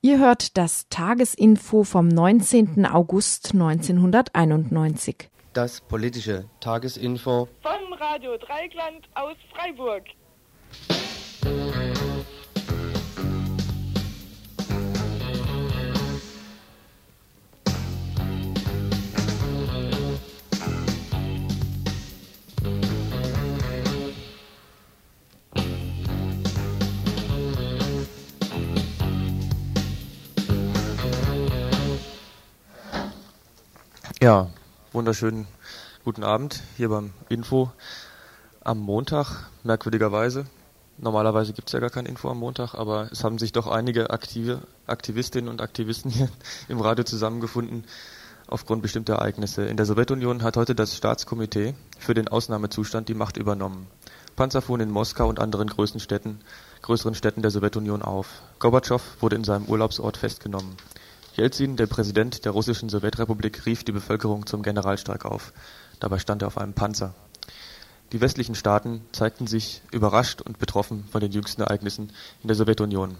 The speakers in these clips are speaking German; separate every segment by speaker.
Speaker 1: Ihr hört das Tagesinfo vom 19. August 1991.
Speaker 2: Das politische Tagesinfo
Speaker 3: von Radio Dreigland aus Freiburg.
Speaker 4: Ja, wunderschönen guten Abend hier beim Info am Montag, merkwürdigerweise. Normalerweise gibt es ja gar kein Info am Montag, aber es haben sich doch einige aktive Aktivistinnen und Aktivisten hier im Radio zusammengefunden aufgrund bestimmter Ereignisse. In der Sowjetunion hat heute das Staatskomitee für den Ausnahmezustand die Macht übernommen. Panzer fuhren in Moskau und anderen größeren Städten, größeren Städten der Sowjetunion auf. Gorbatschow wurde in seinem Urlaubsort festgenommen. Jelzin, der Präsident der russischen Sowjetrepublik, rief die Bevölkerung zum Generalstreik auf. Dabei stand er auf einem Panzer. Die westlichen Staaten zeigten sich überrascht und betroffen von den jüngsten Ereignissen in der Sowjetunion.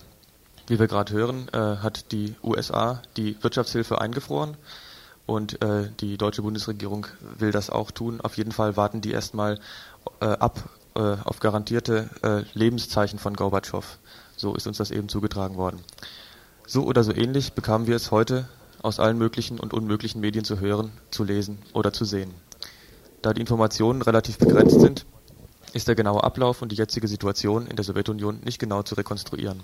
Speaker 4: Wie wir gerade hören, äh, hat die USA die Wirtschaftshilfe eingefroren und äh, die deutsche Bundesregierung will das auch tun. Auf jeden Fall warten die erstmal äh, ab äh, auf garantierte äh, Lebenszeichen von Gorbatschow. So ist uns das eben zugetragen worden. So oder so ähnlich bekamen wir es heute aus allen möglichen und unmöglichen Medien zu hören, zu lesen oder zu sehen. Da die Informationen relativ begrenzt sind, ist der genaue Ablauf und die jetzige Situation in der Sowjetunion nicht genau zu rekonstruieren.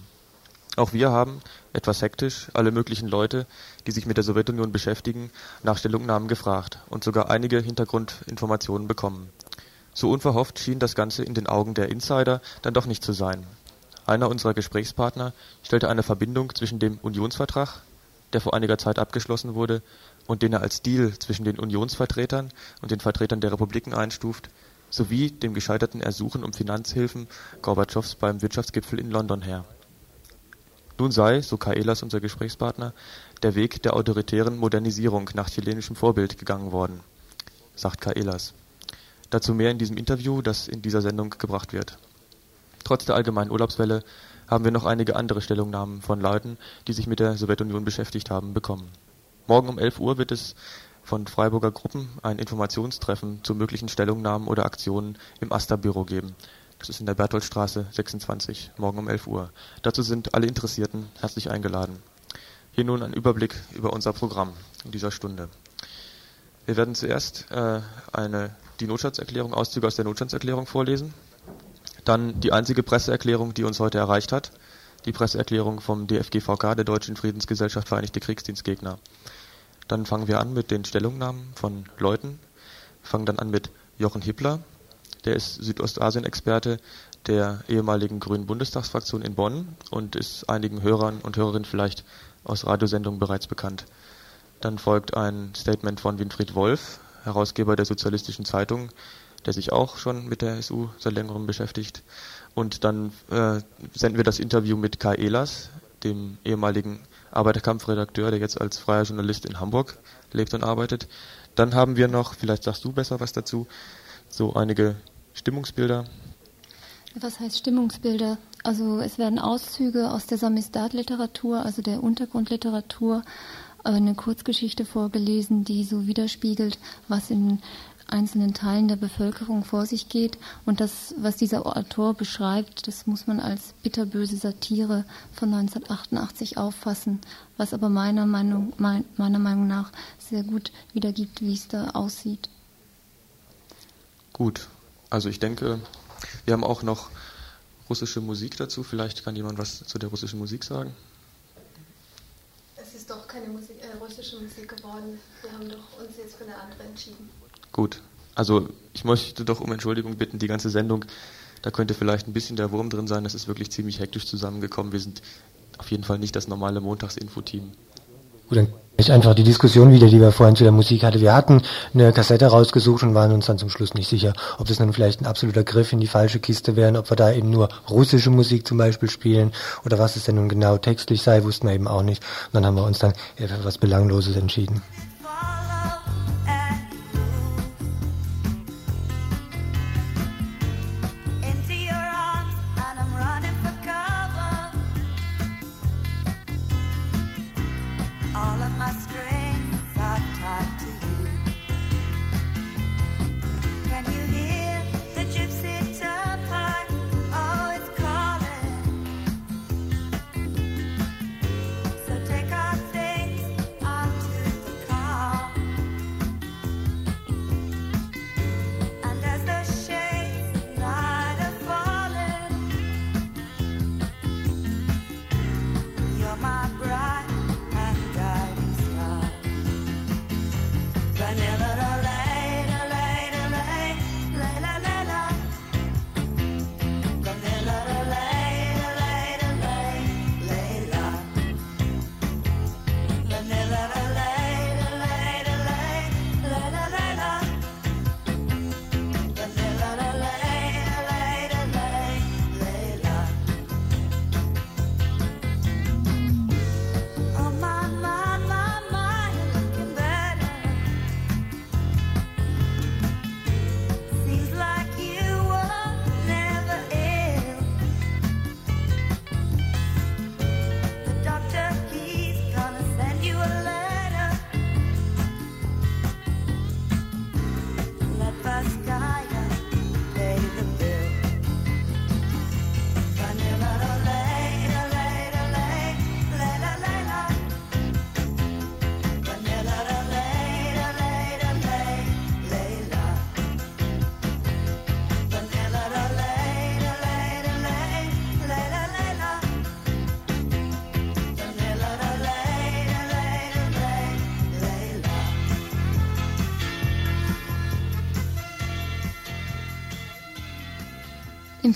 Speaker 4: Auch wir haben, etwas hektisch, alle möglichen Leute, die sich mit der Sowjetunion beschäftigen, nach Stellungnahmen gefragt und sogar einige Hintergrundinformationen bekommen. So unverhofft schien das Ganze in den Augen der Insider dann doch nicht zu sein. Einer unserer Gesprächspartner stellte eine Verbindung zwischen dem Unionsvertrag, der vor einiger Zeit abgeschlossen wurde und den er als Deal zwischen den Unionsvertretern und den Vertretern der Republiken einstuft, sowie dem gescheiterten Ersuchen um Finanzhilfen Gorbatschows beim Wirtschaftsgipfel in London her. Nun sei, so Kaelas unser Gesprächspartner, der Weg der autoritären Modernisierung nach chilenischem Vorbild gegangen worden, sagt Kaelas. Dazu mehr in diesem Interview, das in dieser Sendung gebracht wird. Trotz der allgemeinen Urlaubswelle haben wir noch einige andere Stellungnahmen von Leuten, die sich mit der Sowjetunion beschäftigt haben, bekommen. Morgen um 11 Uhr wird es von Freiburger Gruppen ein Informationstreffen zu möglichen Stellungnahmen oder Aktionen im Asta-Büro geben. Das ist in der Bertholdstraße 26, morgen um 11 Uhr. Dazu sind alle Interessierten herzlich eingeladen. Hier nun ein Überblick über unser Programm in dieser Stunde. Wir werden zuerst äh, eine, die Notstandserklärung, Auszüge aus der Notstandserklärung vorlesen. Dann die einzige Presseerklärung, die uns heute erreicht hat, die Presseerklärung vom DFGVK, der Deutschen Friedensgesellschaft Vereinigte Kriegsdienstgegner. Dann fangen wir an mit den Stellungnahmen von Leuten. Fangen dann an mit Jochen Hippler, der ist Südostasien-Experte der ehemaligen Grünen Bundestagsfraktion in Bonn und ist einigen Hörern und Hörerinnen vielleicht aus Radiosendungen bereits bekannt. Dann folgt ein Statement von Winfried Wolf, Herausgeber der Sozialistischen Zeitung, der sich auch schon mit der SU seit längerem beschäftigt. Und dann äh, senden wir das Interview mit Kai Ehlers, dem ehemaligen Arbeiterkampfredakteur, der jetzt als freier Journalist in Hamburg lebt und arbeitet. Dann haben wir noch, vielleicht sagst du besser was dazu, so einige Stimmungsbilder.
Speaker 5: Was heißt Stimmungsbilder? Also es werden Auszüge aus der Samizdat-Literatur, also der Untergrundliteratur, eine Kurzgeschichte vorgelesen, die so widerspiegelt, was in einzelnen Teilen der Bevölkerung vor sich geht. Und das, was dieser Autor beschreibt, das muss man als bitterböse Satire von 1988 auffassen, was aber meiner Meinung, meiner Meinung nach sehr gut wiedergibt, wie es da aussieht.
Speaker 4: Gut, also ich denke, wir haben auch noch russische Musik dazu. Vielleicht kann jemand was zu der russischen Musik sagen.
Speaker 6: Es ist doch keine Musik, äh, russische Musik geworden. Wir haben doch uns jetzt für eine andere entschieden.
Speaker 4: Gut. Also ich möchte doch um Entschuldigung bitten, die ganze Sendung, da könnte vielleicht ein bisschen der Wurm drin sein. Das ist wirklich ziemlich hektisch zusammengekommen. Wir sind auf jeden Fall nicht das normale Montagsinfo-Team.
Speaker 7: Gut, dann ich einfach die Diskussion wieder, die wir vorhin zu der Musik hatten. Wir hatten eine Kassette rausgesucht und waren uns dann zum Schluss nicht sicher, ob das dann vielleicht ein absoluter Griff in die falsche Kiste wäre, ob wir da eben nur russische Musik zum Beispiel spielen oder was es denn nun genau textlich sei, wussten wir eben auch nicht. Und dann haben wir uns dann für was Belangloses entschieden.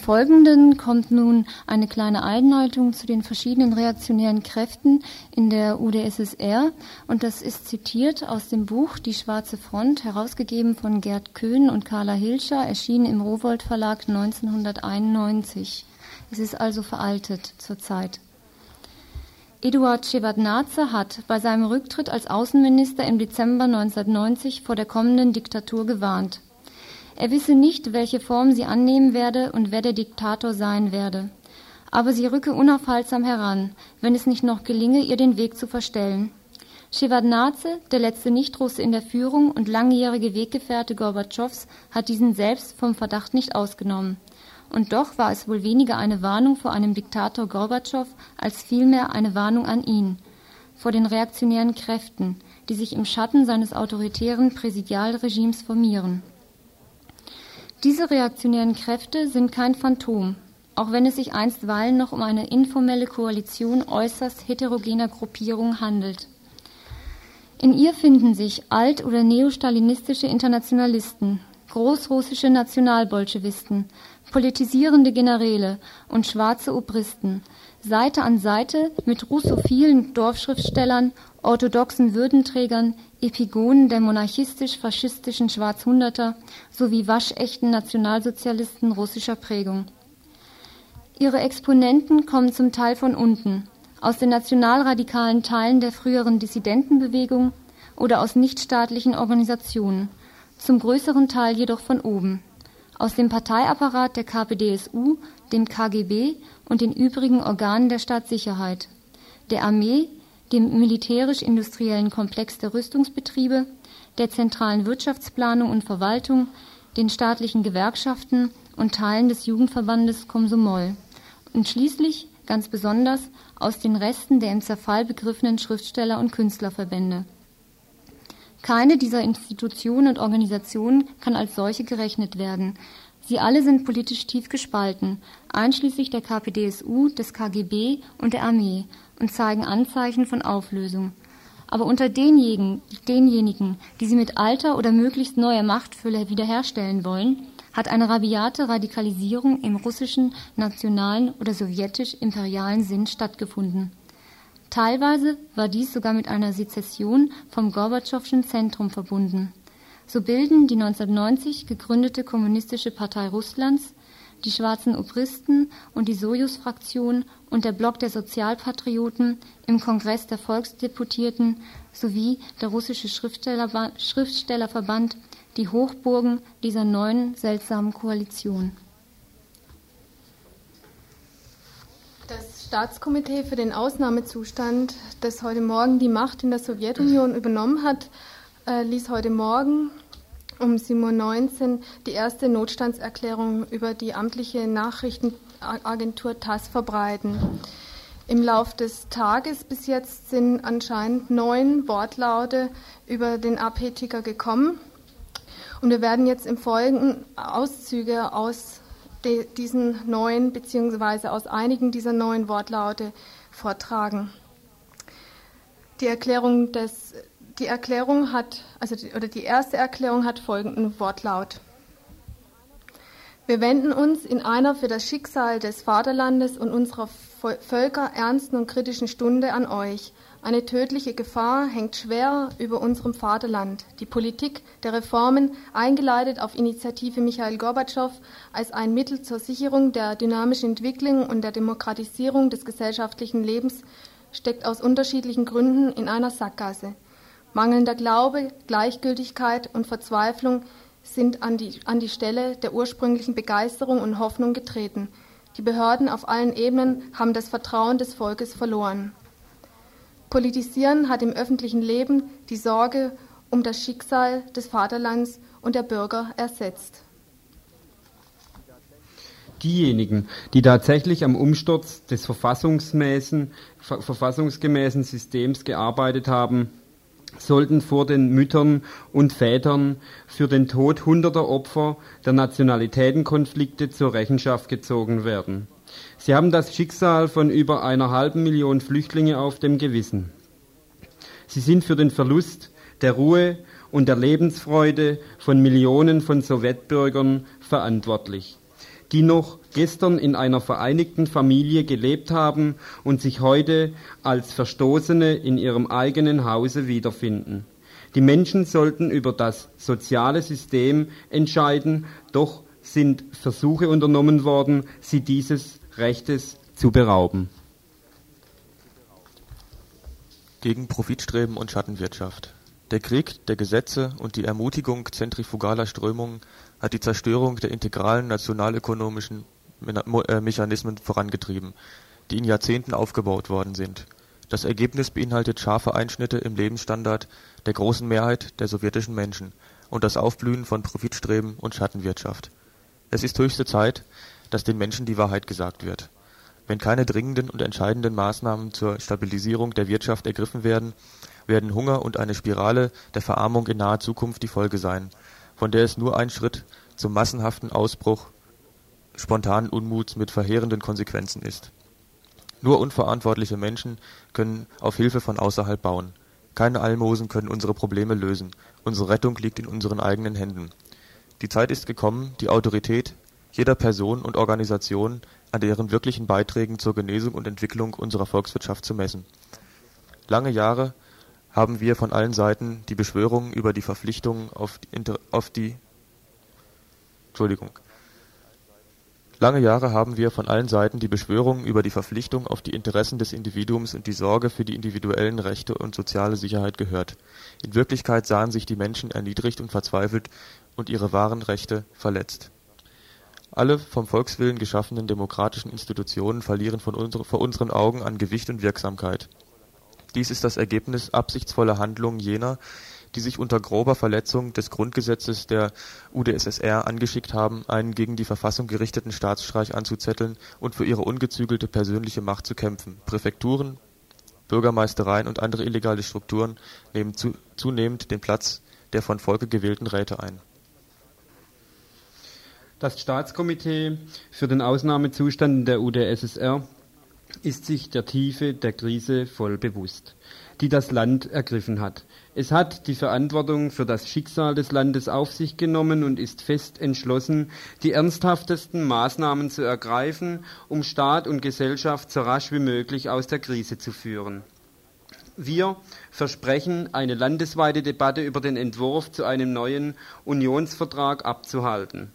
Speaker 5: Folgenden kommt nun eine kleine Einleitung zu den verschiedenen reaktionären Kräften in der UdSSR und das ist zitiert aus dem Buch Die Schwarze Front, herausgegeben von Gerd Köhn und Carla Hilscher, erschienen im Rowold Verlag 1991. Es ist also veraltet zurzeit. Eduard Shevardnadze hat bei seinem Rücktritt als Außenminister im Dezember 1990 vor der kommenden Diktatur gewarnt. Er wisse nicht, welche Form sie annehmen werde und wer der Diktator sein werde. Aber sie rücke unaufhaltsam heran, wenn es nicht noch gelinge, ihr den Weg zu verstellen. Shevardnadze, der letzte Nichtrusse in der Führung und langjährige Weggefährte Gorbatschows, hat diesen selbst vom Verdacht nicht ausgenommen. Und doch war es wohl weniger eine Warnung vor einem Diktator Gorbatschow als vielmehr eine Warnung an ihn, vor den reaktionären Kräften, die sich im Schatten seines autoritären Präsidialregimes formieren. Diese reaktionären Kräfte sind kein Phantom, auch wenn es sich einstweilen noch um eine informelle Koalition äußerst heterogener Gruppierungen handelt. In ihr finden sich alt- oder neostalinistische Internationalisten, großrussische Nationalbolschewisten, politisierende Generäle und schwarze Obristen, Seite an Seite mit russophilen Dorfschriftstellern, orthodoxen Würdenträgern, Epigonen der monarchistisch-faschistischen Schwarzhunderter sowie waschechten Nationalsozialisten russischer Prägung. Ihre Exponenten kommen zum Teil von unten, aus den nationalradikalen Teilen der früheren Dissidentenbewegung oder aus nichtstaatlichen Organisationen, zum größeren Teil jedoch von oben, aus dem Parteiapparat der KPDSU, dem KGB und den übrigen Organen der Staatssicherheit, der Armee, dem militärisch-industriellen Komplex der Rüstungsbetriebe, der zentralen Wirtschaftsplanung und Verwaltung, den staatlichen Gewerkschaften und Teilen des Jugendverbandes Komsomol und schließlich ganz besonders aus den Resten der im Zerfall begriffenen Schriftsteller- und Künstlerverbände. Keine dieser Institutionen und Organisationen kann als solche gerechnet werden. Sie alle sind politisch tief gespalten, einschließlich der KPDSU, des KGB und der Armee, und zeigen Anzeichen von Auflösung. Aber unter denjenigen, denjenigen, die sie mit alter oder möglichst neuer Machtfülle wiederherstellen wollen, hat eine rabiate Radikalisierung im russischen, nationalen oder sowjetisch-imperialen Sinn stattgefunden. Teilweise war dies sogar mit einer Sezession vom Gorbatschowschen Zentrum verbunden. So bilden die 1990 gegründete Kommunistische Partei Russlands die schwarzen Obristen und die Sojus-Fraktion und der Block der Sozialpatrioten im Kongress der Volksdeputierten sowie der russische Schriftsteller Schriftstellerverband die Hochburgen dieser neuen seltsamen Koalition.
Speaker 6: Das Staatskomitee für den Ausnahmezustand, das heute Morgen die Macht in der Sowjetunion übernommen hat, äh, ließ heute Morgen um 7.19 Uhr die erste Notstandserklärung über die amtliche Nachrichtenagentur TASS verbreiten. Im Lauf des Tages bis jetzt sind anscheinend neun Wortlaute über den AP-Ticker gekommen. Und wir werden jetzt im Folgenden Auszüge aus diesen neuen beziehungsweise aus einigen dieser neuen Wortlaute vortragen. Die Erklärung des die Erklärung hat also die, oder die erste Erklärung hat folgenden Wortlaut. Wir wenden uns in einer für das Schicksal des Vaterlandes und unserer Völker ernsten und kritischen Stunde an euch, eine tödliche Gefahr hängt schwer über unserem Vaterland. Die Politik der Reformen, eingeleitet auf Initiative Michael Gorbatschow als ein Mittel zur Sicherung der dynamischen Entwicklung und der Demokratisierung des gesellschaftlichen Lebens, steckt aus unterschiedlichen Gründen in einer Sackgasse. Mangelnder Glaube, Gleichgültigkeit und Verzweiflung sind an die, an die Stelle der ursprünglichen Begeisterung und Hoffnung getreten. Die Behörden auf allen Ebenen haben das Vertrauen des Volkes verloren. Politisieren hat im öffentlichen Leben die Sorge um das Schicksal des Vaterlands und der Bürger ersetzt.
Speaker 8: Diejenigen, die tatsächlich am Umsturz des verfassungsgemäßen Systems gearbeitet haben, sollten vor den Müttern und Vätern für den Tod hunderter Opfer der Nationalitätenkonflikte zur Rechenschaft gezogen werden. Sie haben das Schicksal von über einer halben Million Flüchtlinge auf dem Gewissen. Sie sind für den Verlust der Ruhe und der Lebensfreude von Millionen von Sowjetbürgern verantwortlich, die noch gestern in einer vereinigten Familie gelebt haben und sich heute als Verstoßene in ihrem eigenen Hause wiederfinden. Die Menschen sollten über das soziale System entscheiden, doch sind Versuche unternommen worden, sie dieses Rechtes zu berauben.
Speaker 4: Gegen Profitstreben und Schattenwirtschaft. Der Krieg der Gesetze und die Ermutigung zentrifugaler Strömungen hat die Zerstörung der integralen nationalökonomischen äh, Mechanismen vorangetrieben, die in Jahrzehnten aufgebaut worden sind. Das Ergebnis beinhaltet scharfe Einschnitte im Lebensstandard der großen Mehrheit der sowjetischen Menschen und das Aufblühen von Profitstreben und Schattenwirtschaft. Es ist höchste Zeit, dass den Menschen die Wahrheit gesagt wird. Wenn keine dringenden und entscheidenden Maßnahmen zur Stabilisierung der Wirtschaft ergriffen werden, werden Hunger und eine Spirale der Verarmung in naher Zukunft die Folge sein, von der es nur ein Schritt zum massenhaften Ausbruch spontanen Unmuts mit verheerenden Konsequenzen ist. Nur unverantwortliche Menschen können auf Hilfe von außerhalb bauen. Keine Almosen können unsere Probleme lösen. Unsere Rettung liegt in unseren eigenen Händen. Die Zeit ist gekommen, die Autorität jeder Person und Organisation an deren wirklichen Beiträgen zur Genesung und Entwicklung unserer Volkswirtschaft zu messen. Lange Jahre haben wir von allen Seiten die Beschwörungen über die Verpflichtungen auf die, auf die Entschuldigung. Lange Jahre haben wir von allen Seiten die Beschwörungen über die Verpflichtung auf die Interessen des Individuums und die Sorge für die individuellen Rechte und soziale Sicherheit gehört. In Wirklichkeit sahen sich die Menschen erniedrigt und verzweifelt und ihre wahren Rechte verletzt alle vom Volkswillen geschaffenen demokratischen Institutionen verlieren vor unseren Augen an Gewicht und Wirksamkeit. Dies ist das Ergebnis absichtsvoller Handlungen jener, die sich unter grober Verletzung des Grundgesetzes der UdSSR angeschickt haben, einen gegen die Verfassung gerichteten Staatsstreich anzuzetteln und für ihre ungezügelte persönliche Macht zu kämpfen. Präfekturen, Bürgermeistereien und andere illegale Strukturen nehmen zunehmend den Platz der von Volke gewählten Räte ein
Speaker 8: das Staatskomitee für den Ausnahmezustand in der UdSSR ist sich der Tiefe der Krise voll bewusst, die das Land ergriffen hat. Es hat die Verantwortung für das Schicksal des Landes auf sich genommen und ist fest entschlossen, die ernsthaftesten Maßnahmen zu ergreifen, um Staat und Gesellschaft so rasch wie möglich aus der Krise zu führen. Wir versprechen, eine landesweite Debatte über den Entwurf zu einem neuen Unionsvertrag abzuhalten.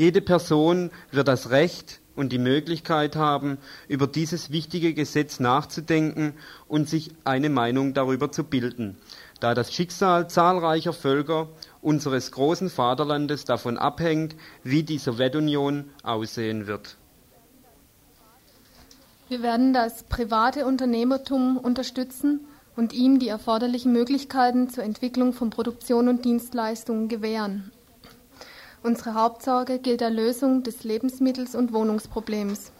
Speaker 8: Jede Person wird das Recht und die Möglichkeit haben, über dieses wichtige Gesetz nachzudenken und sich eine Meinung darüber zu bilden, da das Schicksal zahlreicher Völker unseres großen Vaterlandes davon abhängt, wie die Sowjetunion aussehen wird.
Speaker 6: Wir werden das private Unternehmertum unterstützen und ihm die erforderlichen Möglichkeiten zur Entwicklung von Produktion und Dienstleistungen gewähren. Unsere Hauptsorge gilt der Lösung des Lebensmittels- und Wohnungsproblems.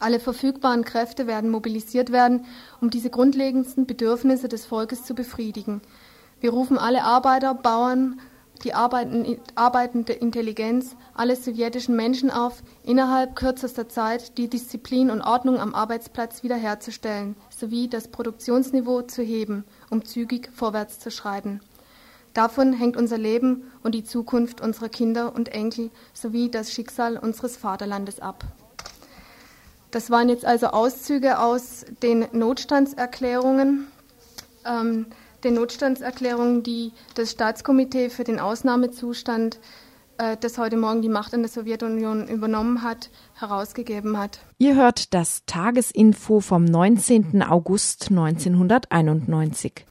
Speaker 6: Alle verfügbaren Kräfte werden mobilisiert werden, um diese grundlegendsten Bedürfnisse des Volkes zu befriedigen. Wir rufen alle Arbeiter, Bauern, die arbeitende Intelligenz, alle sowjetischen Menschen auf, innerhalb kürzester Zeit die Disziplin und Ordnung am Arbeitsplatz wiederherzustellen sowie das Produktionsniveau zu heben, um zügig vorwärts zu schreiten. Davon hängt unser Leben und die Zukunft unserer Kinder und Enkel sowie das Schicksal unseres Vaterlandes ab. Das waren jetzt also Auszüge aus den Notstandserklärungen, ähm, den Notstandserklärungen, die das Staatskomitee für den Ausnahmezustand, äh, das heute Morgen die Macht in der Sowjetunion übernommen hat, herausgegeben hat.
Speaker 1: Ihr hört das Tagesinfo vom 19. August 1991.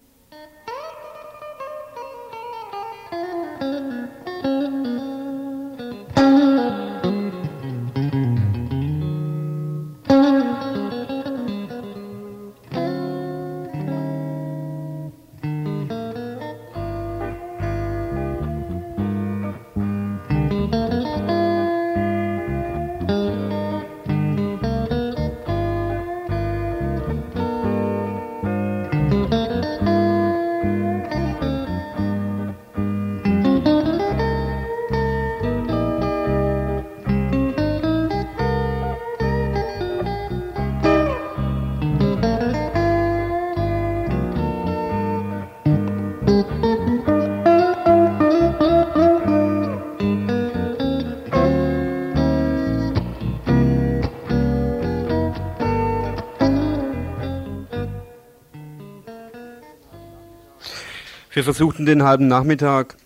Speaker 8: Wir versuchten den halben Nachmittag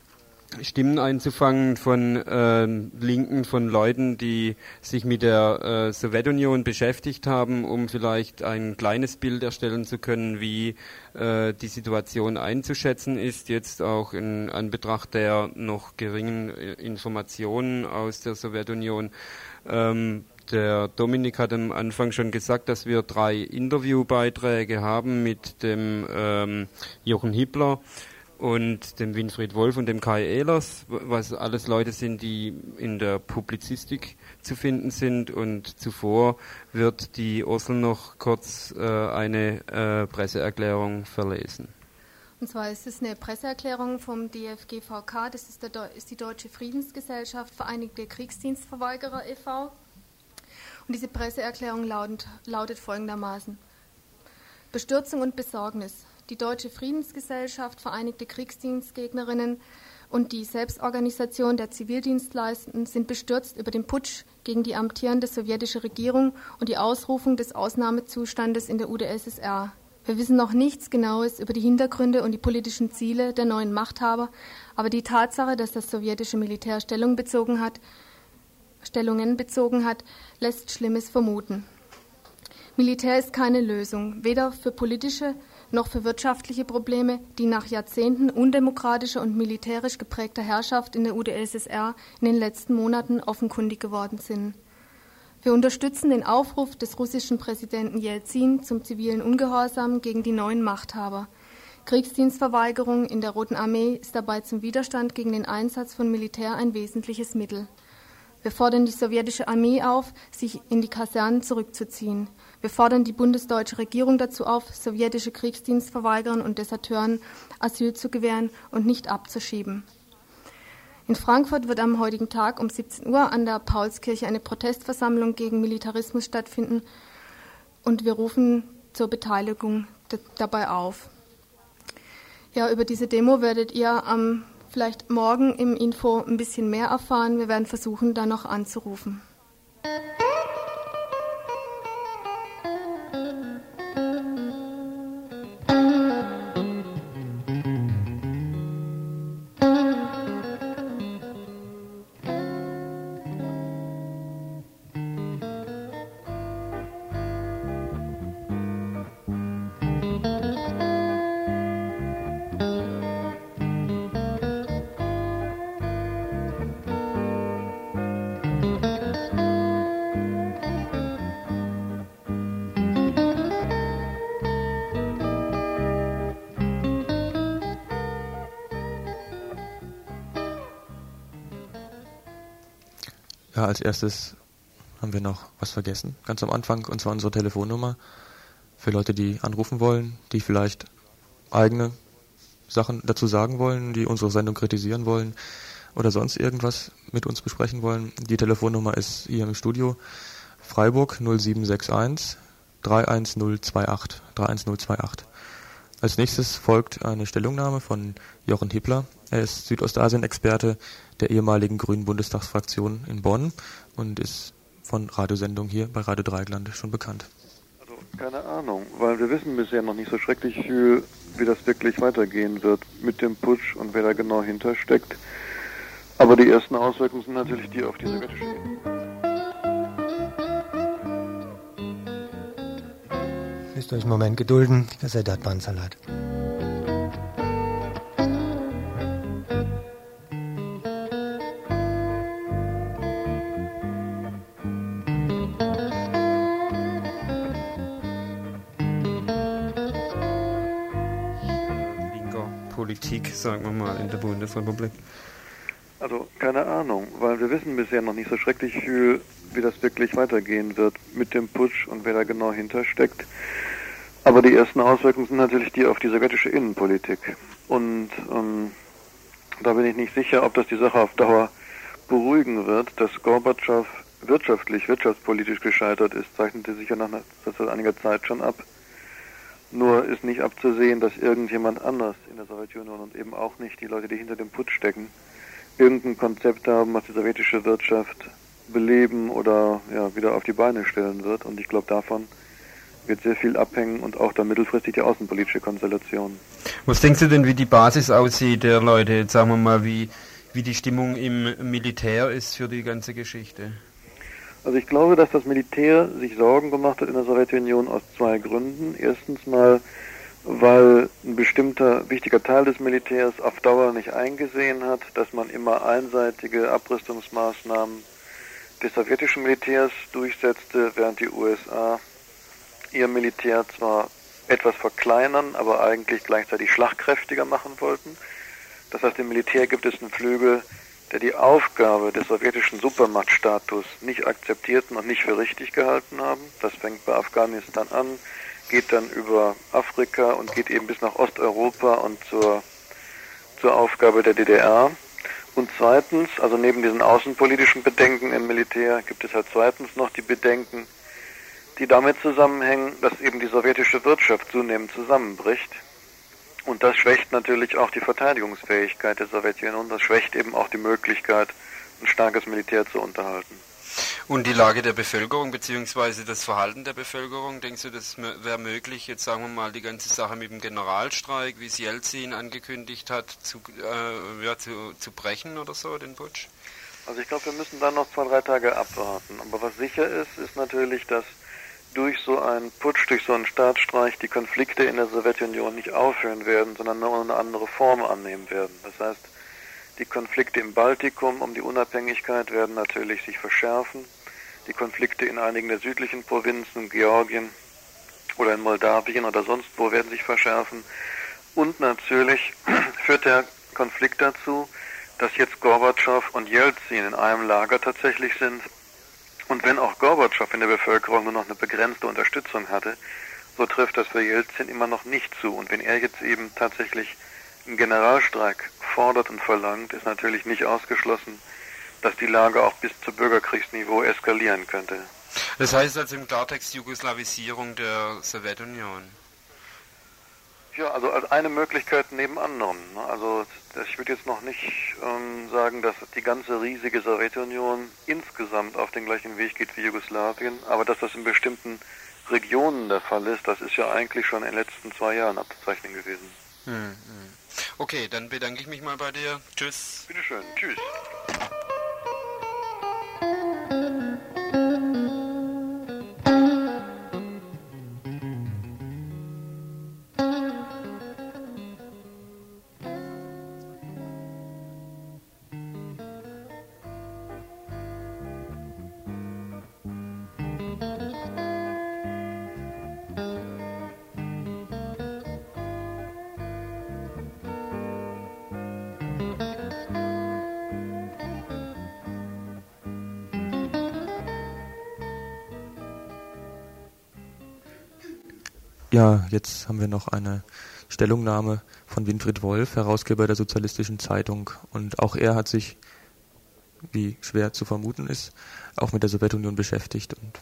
Speaker 8: Stimmen einzufangen von äh, Linken, von Leuten, die sich mit der äh, Sowjetunion beschäftigt haben, um vielleicht ein kleines Bild erstellen zu können, wie äh, die Situation einzuschätzen ist, jetzt auch in Anbetracht der noch geringen äh, Informationen aus der Sowjetunion. Ähm, der Dominik hat am Anfang schon gesagt, dass wir drei Interviewbeiträge haben mit dem ähm, Jochen Hippler und dem Winfried Wolf und dem Kai Ehlers, was alles Leute sind, die in der Publizistik zu finden sind. Und zuvor wird die Osel noch kurz äh, eine äh, Presseerklärung verlesen.
Speaker 6: Und zwar ist es eine Presseerklärung vom DFGVK, das ist, der, ist die Deutsche Friedensgesellschaft Vereinigte Kriegsdienstverweigerer e.V. Und diese Presseerklärung lautet, lautet folgendermaßen. Bestürzung und Besorgnis die Deutsche Friedensgesellschaft, Vereinigte Kriegsdienstgegnerinnen und die Selbstorganisation der Zivildienstleistenden sind bestürzt über den Putsch gegen die amtierende sowjetische Regierung und die Ausrufung des Ausnahmezustandes in der UdSSR. Wir wissen noch nichts Genaues über die Hintergründe und die politischen Ziele der neuen Machthaber, aber die Tatsache, dass das sowjetische Militär Stellung bezogen hat, Stellungen bezogen hat, lässt Schlimmes vermuten. Militär ist keine Lösung, weder für politische noch für wirtschaftliche Probleme, die nach Jahrzehnten undemokratischer und militärisch geprägter Herrschaft in der UdSSR in den letzten Monaten offenkundig geworden sind. Wir unterstützen den Aufruf des russischen Präsidenten Jelzin zum zivilen Ungehorsam gegen die neuen Machthaber. Kriegsdienstverweigerung in der Roten Armee ist dabei zum Widerstand gegen den Einsatz von Militär ein wesentliches Mittel. Wir fordern die sowjetische Armee auf, sich in die Kasernen zurückzuziehen. Wir fordern die bundesdeutsche Regierung dazu auf, sowjetische Kriegsdienstverweigerern und Deserteuren Asyl zu gewähren und nicht abzuschieben. In Frankfurt wird am heutigen Tag um 17 Uhr an der Paulskirche eine Protestversammlung gegen Militarismus stattfinden und wir rufen zur Beteiligung dabei auf. Ja, über diese Demo werdet ihr am vielleicht morgen im Info ein bisschen mehr erfahren. Wir werden versuchen, da noch anzurufen.
Speaker 4: Ja, als erstes haben wir noch was vergessen, ganz am Anfang, und zwar unsere Telefonnummer für Leute, die anrufen wollen, die vielleicht eigene Sachen dazu sagen wollen, die unsere Sendung kritisieren wollen oder sonst irgendwas mit uns besprechen wollen. Die Telefonnummer ist hier im Studio Freiburg 0761 31028 31028. Als nächstes folgt eine Stellungnahme von Jochen Hippler. Er ist Südostasien-Experte der ehemaligen Grünen Bundestagsfraktion in Bonn und ist von Radiosendungen hier bei Radio Dreigland schon bekannt.
Speaker 9: Also keine Ahnung, weil wir wissen bisher noch nicht so schrecklich viel, wie das wirklich weitergehen wird mit dem Putsch und wer da genau hintersteckt. Aber die ersten Auswirkungen sind natürlich die auf die sowjetische
Speaker 7: Müsst euch einen Moment gedulden, die Kassette hat Bandsalat.
Speaker 8: Politik, sagen wir mal, in der Bundesrepublik.
Speaker 9: Also keine Ahnung, weil wir wissen bisher noch nicht so schrecklich viel, wie das wirklich weitergehen wird mit dem Putsch und wer da genau hintersteckt. Aber die ersten Auswirkungen sind natürlich die auf die sowjetische Innenpolitik. Und ähm, da bin ich nicht sicher, ob das die Sache auf Dauer beruhigen wird. Dass Gorbatschow wirtschaftlich, wirtschaftspolitisch gescheitert ist, zeichnete sich ja nach einer, seit einiger Zeit schon ab. Nur ist nicht abzusehen, dass irgendjemand anders in der Sowjetunion und eben auch nicht die Leute, die hinter dem Putsch stecken, irgendein Konzept haben, was die sowjetische Wirtschaft beleben oder ja, wieder auf die Beine stellen wird. Und ich glaube, davon wird sehr viel abhängen und auch dann mittelfristig die außenpolitische Konstellation.
Speaker 8: Was denkst du denn, wie die Basis aussieht der Leute? Jetzt sagen wir mal, wie, wie die Stimmung im Militär ist für die ganze Geschichte?
Speaker 9: Also ich glaube, dass das Militär sich Sorgen gemacht hat in der Sowjetunion aus zwei Gründen. Erstens mal, weil ein bestimmter wichtiger Teil des Militärs auf Dauer nicht eingesehen hat, dass man immer einseitige Abrüstungsmaßnahmen des sowjetischen Militärs durchsetzte, während die USA ihr Militär zwar etwas verkleinern, aber eigentlich gleichzeitig schlagkräftiger machen wollten. Das heißt, im Militär gibt es einen Flügel, der die Aufgabe des sowjetischen Supermachtstatus nicht akzeptierten und nicht für richtig gehalten haben. Das fängt bei Afghanistan an, geht dann über Afrika und geht eben bis nach Osteuropa und zur, zur Aufgabe der DDR. Und zweitens, also neben diesen außenpolitischen Bedenken im Militär, gibt es halt zweitens noch die Bedenken, die damit zusammenhängen, dass eben die sowjetische Wirtschaft zunehmend zusammenbricht. Und das schwächt natürlich auch die Verteidigungsfähigkeit der Sowjetunion. Das schwächt eben auch die Möglichkeit, ein starkes Militär zu unterhalten.
Speaker 8: Und die Lage der Bevölkerung beziehungsweise das Verhalten der Bevölkerung, denkst du, das wäre möglich, jetzt sagen wir mal die ganze Sache mit dem Generalstreik, wie es Jelzin angekündigt hat, zu, äh, ja, zu, zu brechen oder so, den Putsch?
Speaker 9: Also ich glaube, wir müssen dann noch zwei, drei Tage abwarten. Aber was sicher ist, ist natürlich, dass durch so einen Putsch, durch so einen Staatsstreich die Konflikte in der Sowjetunion nicht aufhören werden, sondern nur eine andere Form annehmen werden. Das heißt, die Konflikte im Baltikum um die Unabhängigkeit werden natürlich sich verschärfen. Die Konflikte in einigen der südlichen Provinzen, Georgien oder in Moldawien oder sonst wo werden sich verschärfen. Und natürlich führt der Konflikt dazu, dass jetzt Gorbatschow und Jelzin in einem Lager tatsächlich sind. Und wenn auch Gorbatschow in der Bevölkerung nur noch eine begrenzte Unterstützung hatte, so trifft das für Jelzin immer noch nicht zu. Und wenn er jetzt eben tatsächlich einen Generalstreik fordert und verlangt, ist natürlich nicht ausgeschlossen, dass die Lage auch bis zu Bürgerkriegsniveau eskalieren könnte.
Speaker 8: Das heißt also im Klartext Jugoslawisierung der Sowjetunion.
Speaker 9: Ja, also als eine Möglichkeit neben anderen. Also ich würde jetzt noch nicht ähm, sagen, dass die ganze riesige Sowjetunion insgesamt auf den gleichen Weg geht wie Jugoslawien, aber dass das in bestimmten Regionen der Fall ist, das ist ja eigentlich schon in den letzten zwei Jahren abzuzeichnen gewesen.
Speaker 8: Hm, hm. Okay, dann bedanke ich mich mal bei dir. Tschüss.
Speaker 9: Bitteschön. Tschüss.
Speaker 4: Jetzt haben wir noch eine Stellungnahme von Winfried Wolf, Herausgeber der Sozialistischen Zeitung. Und auch er hat sich, wie schwer zu vermuten ist, auch mit der Sowjetunion beschäftigt und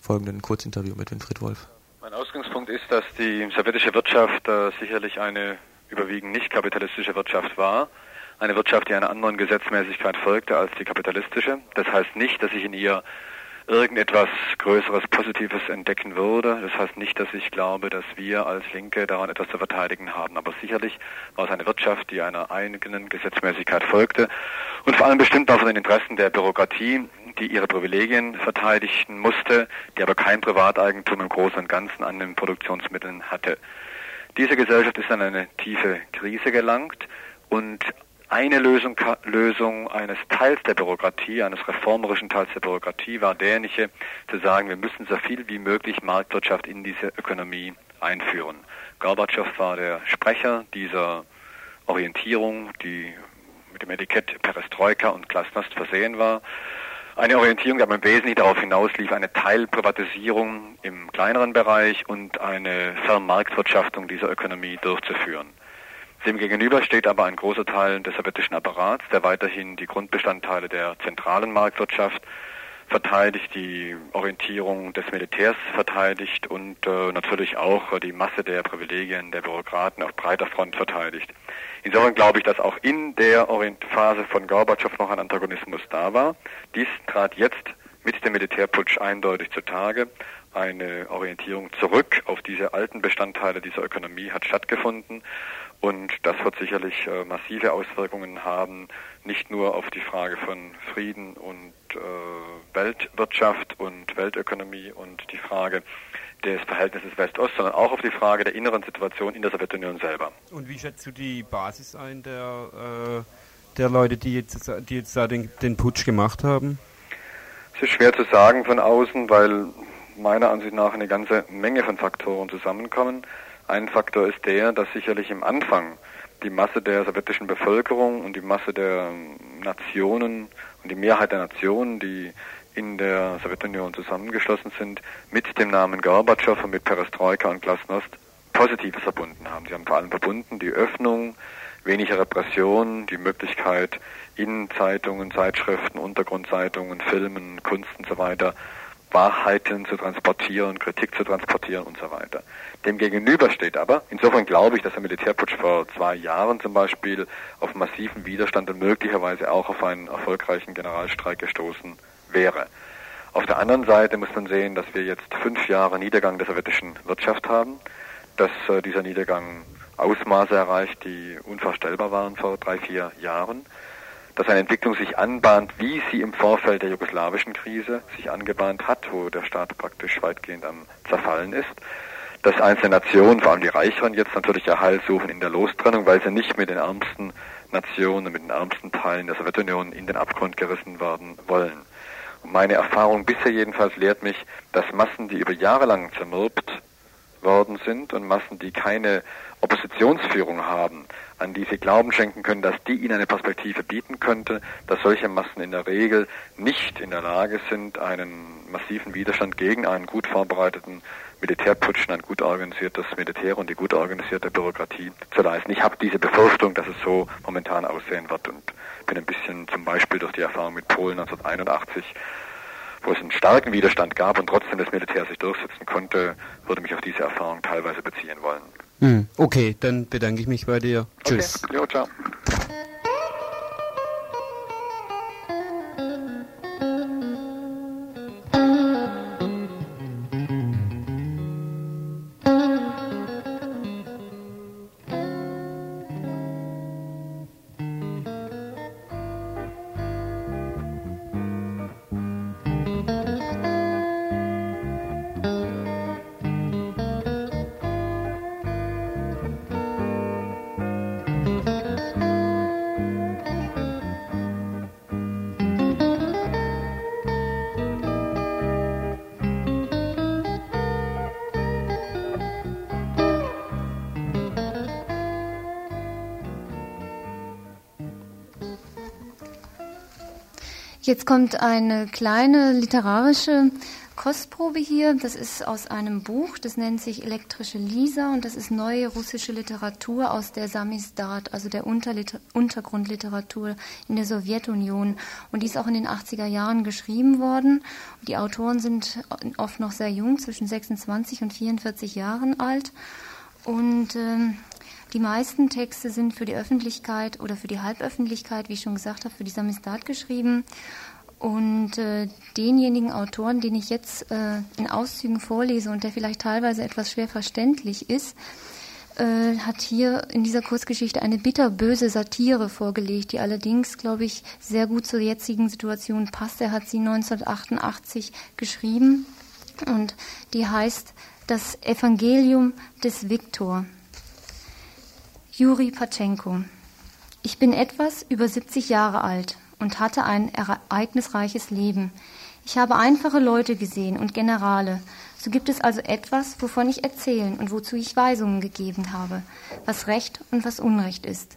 Speaker 4: folgenden Kurzinterview mit Winfried Wolf.
Speaker 10: Mein Ausgangspunkt ist, dass die sowjetische Wirtschaft äh, sicherlich eine überwiegend nicht kapitalistische Wirtschaft war. Eine Wirtschaft, die einer anderen Gesetzmäßigkeit folgte als die kapitalistische. Das heißt nicht, dass ich in ihr irgendetwas Größeres, Positives entdecken würde. Das heißt nicht, dass ich glaube, dass wir als Linke daran etwas zu verteidigen haben. Aber sicherlich war es eine Wirtschaft, die einer eigenen Gesetzmäßigkeit folgte und vor allem bestimmt war von den Interessen der Bürokratie, die ihre Privilegien verteidigen musste, die aber kein Privateigentum im Großen und Ganzen an den Produktionsmitteln hatte. Diese Gesellschaft ist an eine tiefe Krise gelangt und eine Lösung, Lösung eines Teils der Bürokratie, eines reformerischen Teils der Bürokratie war derjenige zu sagen, wir müssen so viel wie möglich Marktwirtschaft in diese Ökonomie einführen. Gorbatschow war der Sprecher dieser Orientierung, die mit dem Etikett Perestroika und Glasnost versehen war. Eine Orientierung, die aber im Wesentlichen darauf hinauslief, eine Teilprivatisierung im kleineren Bereich und eine Vermarktwirtschaftung dieser Ökonomie durchzuführen. Demgegenüber steht aber ein großer Teil des sowjetischen Apparats, der weiterhin die Grundbestandteile der zentralen Marktwirtschaft verteidigt, die Orientierung des Militärs verteidigt und äh, natürlich auch die Masse der Privilegien der Bürokraten auf breiter Front verteidigt. Insofern glaube ich, dass auch in der Phase von Gorbatschow noch ein Antagonismus da war. Dies trat jetzt mit dem Militärputsch eindeutig zutage. Eine Orientierung zurück auf diese alten Bestandteile dieser Ökonomie hat stattgefunden. Und das wird sicherlich äh, massive Auswirkungen haben, nicht nur auf die Frage von Frieden und äh, Weltwirtschaft und Weltökonomie und die Frage des Verhältnisses West-Ost, sondern auch auf die Frage der inneren Situation in der Sowjetunion selber.
Speaker 8: Und wie schätzt du die Basis ein der, äh, der Leute, die jetzt, die jetzt da den, den Putsch gemacht haben?
Speaker 10: Es ist schwer zu sagen von außen, weil meiner Ansicht nach eine ganze Menge von Faktoren zusammenkommen. Ein Faktor ist der, dass sicherlich im Anfang die Masse der sowjetischen Bevölkerung und die Masse der Nationen und die Mehrheit der Nationen, die in der Sowjetunion zusammengeschlossen sind, mit dem Namen Gorbatschow und mit Perestroika und Glasnost Positives verbunden haben. Sie haben vor allem verbunden die Öffnung, weniger Repression, die Möglichkeit, in Zeitungen, Zeitschriften, Untergrundzeitungen, Filmen, Kunst und so weiter Wahrheiten zu transportieren, Kritik zu transportieren und so weiter. Demgegenüber steht aber, insofern glaube ich, dass der Militärputsch vor zwei Jahren zum Beispiel auf massiven Widerstand und möglicherweise auch auf einen erfolgreichen Generalstreik gestoßen wäre. Auf der anderen Seite muss man sehen, dass wir jetzt fünf Jahre Niedergang der sowjetischen Wirtschaft haben, dass äh, dieser Niedergang Ausmaße erreicht, die unvorstellbar waren vor drei, vier Jahren, dass eine Entwicklung sich anbahnt, wie sie im Vorfeld der jugoslawischen Krise sich angebahnt hat, wo der Staat praktisch weitgehend am Zerfallen ist dass einzelne Nationen, vor allem die Reicheren, jetzt natürlich Heil suchen in der Lostrennung, weil sie nicht mit den ärmsten Nationen, mit den ärmsten Teilen der Sowjetunion in den Abgrund gerissen werden wollen. Und meine Erfahrung bisher jedenfalls lehrt mich, dass Massen, die über Jahre lang zermürbt worden sind und Massen, die keine Oppositionsführung haben, an die sie Glauben schenken können, dass die ihnen eine Perspektive bieten könnte, dass solche Massen in der Regel nicht in der Lage sind, einen massiven Widerstand gegen einen gut vorbereiteten Militärputschen ein gut organisiertes Militär und die gut organisierte Bürokratie zu leisten. Ich habe diese Befürchtung, dass es so momentan aussehen wird und bin ein bisschen zum Beispiel durch die Erfahrung mit Polen 1981 wo es einen starken Widerstand gab und trotzdem das Militär sich durchsetzen konnte, würde mich auf diese Erfahrung teilweise beziehen wollen.
Speaker 8: Hm, okay, dann bedanke ich mich bei dir. Tschüss.
Speaker 10: Okay. Jo, ciao.
Speaker 5: Jetzt kommt eine kleine literarische Kostprobe hier. Das ist aus einem Buch, das nennt sich Elektrische Lisa und das ist neue russische Literatur aus der Samizdat, also der Unterliter Untergrundliteratur in der Sowjetunion. Und die ist auch in den 80er Jahren geschrieben worden. Die Autoren sind oft noch sehr jung, zwischen 26 und 44 Jahren alt. Und ähm, die meisten Texte sind für die Öffentlichkeit oder für die Halböffentlichkeit, wie ich schon gesagt habe, für die Samizdat geschrieben. Und äh, denjenigen Autoren, den ich jetzt äh, in Auszügen vorlese und der vielleicht teilweise etwas schwer verständlich ist, äh, hat hier in dieser Kurzgeschichte eine bitterböse Satire vorgelegt, die allerdings, glaube ich, sehr gut zur jetzigen Situation passt. Er hat sie 1988 geschrieben und die heißt Das Evangelium des Viktor. Juri Patschenko. Ich bin etwas über 70 Jahre alt und hatte ein ereignisreiches Leben. Ich habe einfache Leute gesehen und Generale. So gibt es also etwas, wovon ich erzählen und wozu ich Weisungen gegeben habe, was Recht und was Unrecht ist.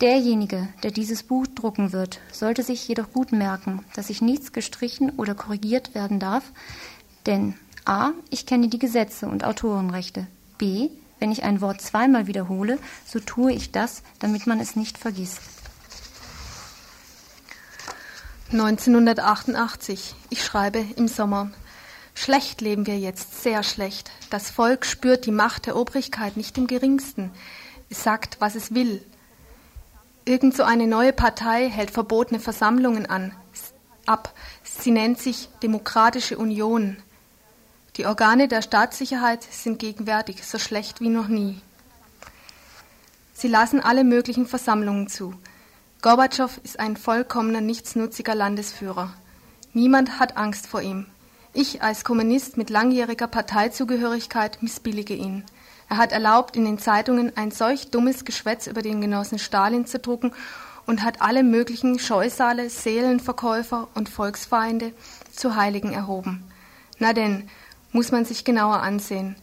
Speaker 5: Derjenige, der dieses Buch drucken wird, sollte sich jedoch gut merken, dass sich nichts gestrichen oder korrigiert werden darf, denn a. ich kenne die Gesetze und Autorenrechte, b. wenn ich ein Wort zweimal wiederhole, so tue ich das, damit man es nicht vergisst.
Speaker 6: 1988. Ich schreibe im Sommer. Schlecht leben wir jetzt, sehr schlecht. Das Volk spürt die Macht der Obrigkeit nicht im geringsten. Es sagt, was es will. Irgend so eine neue Partei hält verbotene Versammlungen an, ab. Sie nennt sich Demokratische Union. Die Organe der Staatssicherheit sind gegenwärtig so schlecht wie noch nie. Sie lassen alle möglichen Versammlungen zu. Gorbatschow ist ein vollkommener, nichtsnutziger Landesführer. Niemand hat Angst vor ihm. Ich als Kommunist mit langjähriger Parteizugehörigkeit missbillige ihn. Er hat erlaubt, in den Zeitungen ein solch dummes Geschwätz über den Genossen Stalin zu drucken und hat alle möglichen Scheusale, Seelenverkäufer und Volksfeinde zu Heiligen erhoben. Na denn, muss man sich genauer ansehen.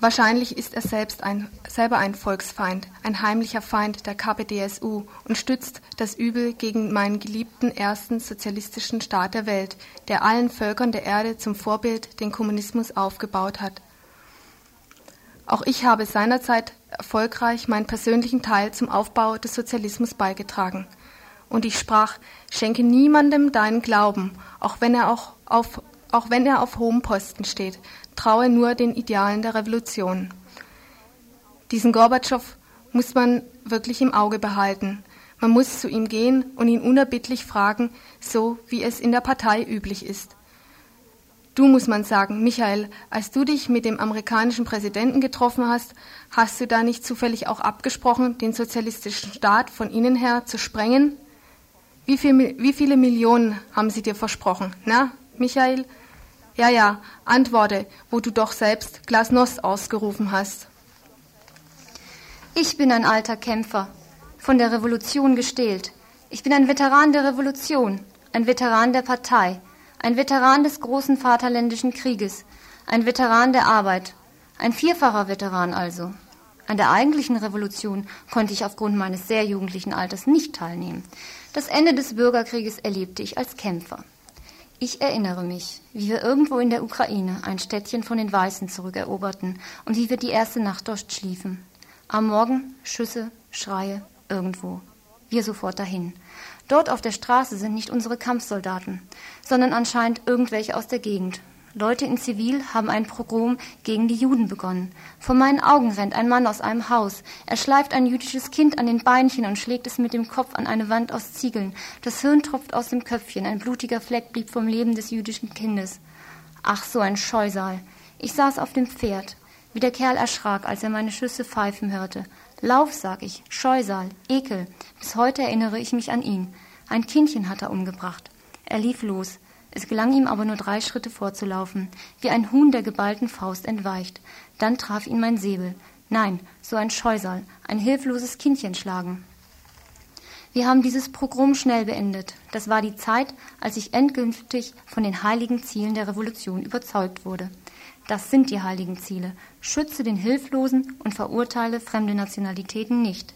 Speaker 6: Wahrscheinlich ist er selbst ein, selber ein Volksfeind, ein heimlicher Feind der KPDSU und stützt das Übel gegen meinen geliebten ersten sozialistischen Staat der Welt, der allen Völkern der Erde zum Vorbild den Kommunismus aufgebaut hat. Auch ich habe seinerzeit erfolgreich meinen persönlichen Teil zum Aufbau des Sozialismus beigetragen. Und ich sprach, schenke niemandem deinen Glauben, auch wenn er auch auf, auch wenn er auf hohem Posten steht, traue nur den Idealen der Revolution. Diesen Gorbatschow muss man wirklich im Auge behalten. Man muss zu ihm gehen und ihn unerbittlich fragen, so wie es in der Partei üblich ist. Du muss man sagen, Michael, als du dich mit dem amerikanischen Präsidenten getroffen hast, hast du da nicht zufällig auch abgesprochen, den sozialistischen Staat von innen her zu sprengen? Wie, viel, wie viele Millionen haben sie dir versprochen? Na, Michael? Ja, ja, antworte, wo du doch selbst Glasnost ausgerufen hast.
Speaker 5: Ich bin ein alter Kämpfer, von der Revolution gestählt. Ich bin ein Veteran der Revolution, ein Veteran der Partei, ein Veteran des großen Vaterländischen Krieges, ein Veteran der Arbeit, ein vierfacher Veteran also. An der eigentlichen Revolution konnte ich aufgrund meines sehr jugendlichen Alters nicht teilnehmen. Das Ende des Bürgerkrieges erlebte ich als Kämpfer. Ich erinnere mich, wie wir irgendwo in der Ukraine ein Städtchen von den Weißen zurückeroberten und wie wir die erste Nacht dort schliefen. Am Morgen Schüsse, Schreie, irgendwo. Wir sofort dahin. Dort auf der Straße sind nicht unsere Kampfsoldaten, sondern anscheinend irgendwelche aus der Gegend, Leute in Zivil haben ein Pogrom gegen die Juden begonnen. Vor meinen Augen rennt ein Mann aus einem Haus. Er schleift ein jüdisches Kind an den Beinchen und schlägt es mit dem Kopf an eine Wand aus Ziegeln. Das Hirn tropft aus dem Köpfchen. Ein blutiger Fleck blieb vom Leben des jüdischen Kindes. Ach, so ein Scheusal. Ich saß auf dem Pferd. Wie der Kerl erschrak, als er meine Schüsse pfeifen hörte. Lauf, sag ich. Scheusal. Ekel. Bis heute erinnere ich mich an ihn. Ein Kindchen hat er umgebracht. Er lief los. Es gelang ihm aber nur drei Schritte vorzulaufen, wie ein Huhn der geballten Faust entweicht. Dann traf ihn mein Säbel. Nein, so ein Scheusal, ein hilfloses Kindchen schlagen. Wir haben dieses Pogrom schnell beendet. Das war die Zeit, als ich endgültig von den heiligen Zielen der Revolution überzeugt wurde. Das sind die heiligen Ziele. Schütze den Hilflosen und verurteile fremde Nationalitäten nicht.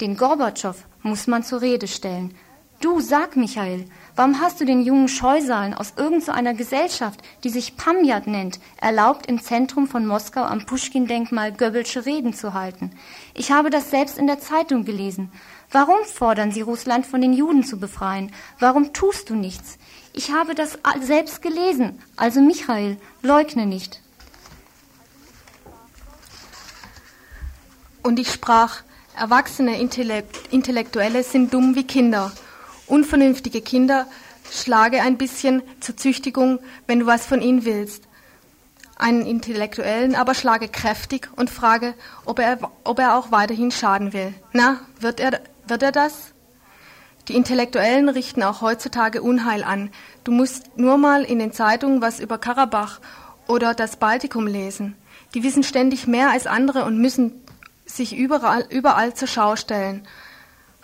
Speaker 5: Den Gorbatschow muss man zur Rede stellen, Du, sag, Michael, warum hast du den jungen Scheusalen aus irgendeiner so Gesellschaft, die sich Pamjat nennt, erlaubt, im Zentrum von Moskau am Puschkin-Denkmal Goebbelsche Reden zu halten? Ich habe das selbst in der Zeitung gelesen. Warum fordern sie Russland von den Juden zu befreien? Warum tust du nichts? Ich habe das selbst gelesen. Also Michael, leugne nicht.
Speaker 6: Und ich sprach, erwachsene Intellektuelle sind dumm wie Kinder Unvernünftige Kinder schlage ein bisschen zur Züchtigung, wenn du was von ihnen willst. Einen Intellektuellen aber schlage kräftig und frage, ob er, ob er auch weiterhin schaden will. Na, wird er, wird er das? Die Intellektuellen richten auch heutzutage Unheil an. Du musst nur mal in den Zeitungen was über Karabach oder das Baltikum lesen. Die wissen ständig mehr als andere und müssen sich überall, überall zur Schau stellen.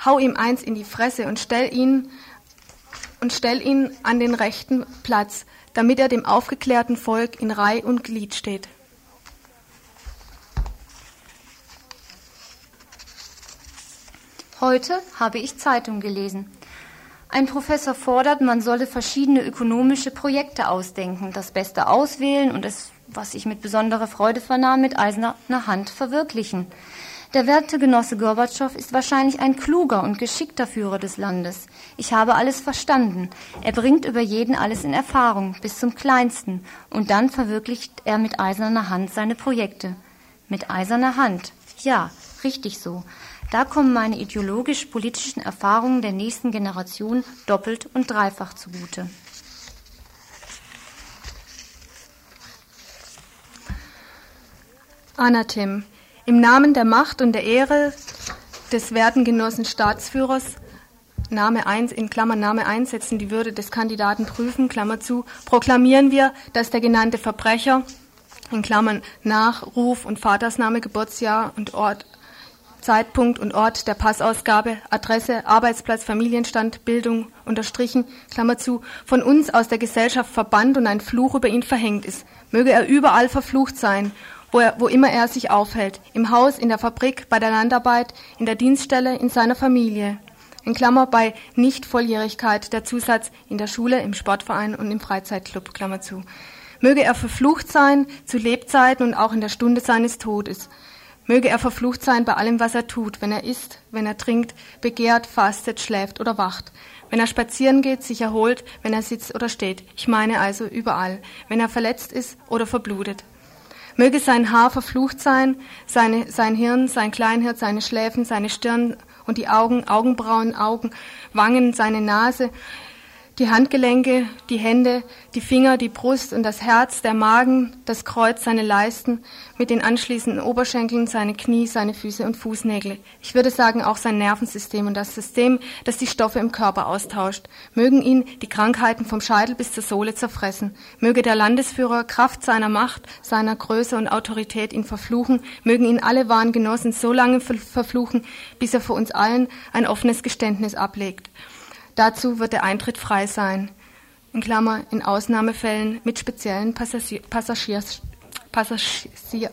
Speaker 6: Hau ihm eins in die Fresse und stell ihn und stell ihn an den rechten Platz, damit er dem aufgeklärten Volk in Reih und Glied steht.
Speaker 5: Heute habe ich Zeitung gelesen. Ein Professor fordert, man solle verschiedene ökonomische Projekte ausdenken, das Beste auswählen und es, was ich mit besonderer Freude vernahm, mit eiserner Hand verwirklichen. Der werte Genosse Gorbatschow ist wahrscheinlich ein kluger und geschickter Führer des Landes. Ich habe alles verstanden. Er bringt über jeden alles in Erfahrung, bis zum Kleinsten, und dann verwirklicht er mit eiserner Hand seine Projekte. Mit eiserner Hand. Ja, richtig so. Da kommen meine ideologisch-politischen Erfahrungen der nächsten Generation doppelt und dreifach zugute.
Speaker 6: Anatem. Im Namen der Macht und der Ehre des werten Genossen Staatsführers, Name 1, in Klammern Name 1 setzen die Würde des Kandidaten prüfen, Klammer zu, proklamieren wir, dass der genannte Verbrecher, in Klammern Nachruf und Vatersname, Geburtsjahr und Ort, Zeitpunkt und Ort der Passausgabe, Adresse, Arbeitsplatz, Familienstand, Bildung unterstrichen, Klammer zu, von uns aus der Gesellschaft verbannt und ein Fluch über ihn verhängt ist. Möge er überall verflucht sein wo, er, wo immer er sich aufhält, im Haus, in der Fabrik, bei der Landarbeit, in der Dienststelle, in seiner Familie. In Klammer bei Nichtvolljährigkeit der Zusatz in der Schule, im Sportverein und im Freizeitclub, Klammer zu. Möge er verflucht sein zu Lebzeiten und auch in der Stunde seines Todes. Möge er verflucht sein bei allem, was er tut, wenn er isst, wenn er trinkt, begehrt, fastet, schläft oder wacht. Wenn er spazieren geht, sich erholt, wenn er sitzt oder steht. Ich meine also überall. Wenn er verletzt ist oder verblutet. Möge sein Haar verflucht sein, seine, sein Hirn, sein Kleinhirn, seine Schläfen, seine Stirn und die Augen, Augenbrauen, Augen, Wangen, seine Nase, die Handgelenke, die Hände, die Finger, die Brust und das Herz, der Magen, das Kreuz, seine Leisten, mit den anschließenden Oberschenkeln, seine Knie, seine Füße und Fußnägel. Ich würde sagen auch sein Nervensystem und das System, das die Stoffe im Körper austauscht. Mögen ihn die Krankheiten vom Scheitel bis zur Sohle zerfressen. Möge der Landesführer Kraft seiner Macht, seiner Größe und Autorität ihn verfluchen. Mögen ihn alle wahren Genossen so lange verfluchen, bis er vor uns allen ein offenes Geständnis ablegt. Dazu wird der Eintritt frei sein. In Klammer, in Ausnahmefällen mit speziellen Passagier, Passagiers, Passagier,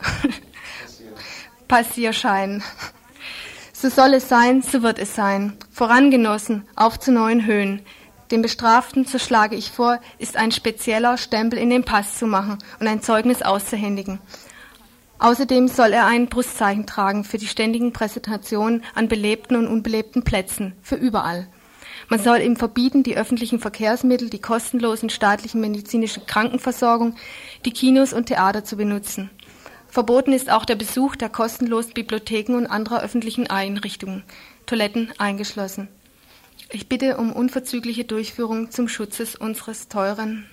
Speaker 6: Passierscheinen. So soll es sein, so wird es sein. Vorangenossen, auf zu neuen Höhen. Dem Bestraften, so schlage ich vor, ist ein spezieller Stempel in den Pass zu machen und ein Zeugnis auszuhändigen. Außerdem soll er ein Brustzeichen tragen für die ständigen Präsentationen an belebten und unbelebten Plätzen, für überall. Man soll ihm verbieten, die öffentlichen Verkehrsmittel, die kostenlosen staatlichen medizinischen Krankenversorgung, die Kinos und Theater zu benutzen. Verboten ist auch der Besuch der kostenlosen Bibliotheken und anderer öffentlichen Einrichtungen, Toiletten eingeschlossen. Ich bitte um unverzügliche Durchführung zum Schutz unseres teuren.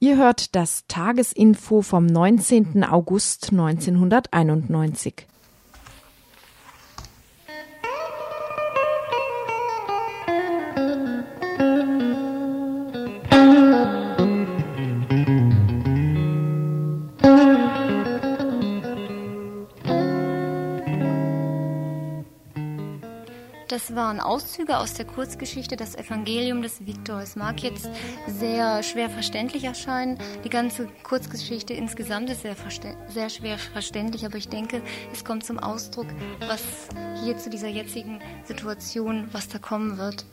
Speaker 1: Ihr hört das Tagesinfo vom 19. August 1991.
Speaker 5: Das waren Auszüge aus der Kurzgeschichte Das Evangelium des Viktor. Es mag jetzt sehr schwer verständlich erscheinen. Die ganze Kurzgeschichte insgesamt ist sehr, sehr schwer verständlich, aber ich denke, es kommt zum Ausdruck, was hier zu dieser jetzigen Situation, was da kommen wird.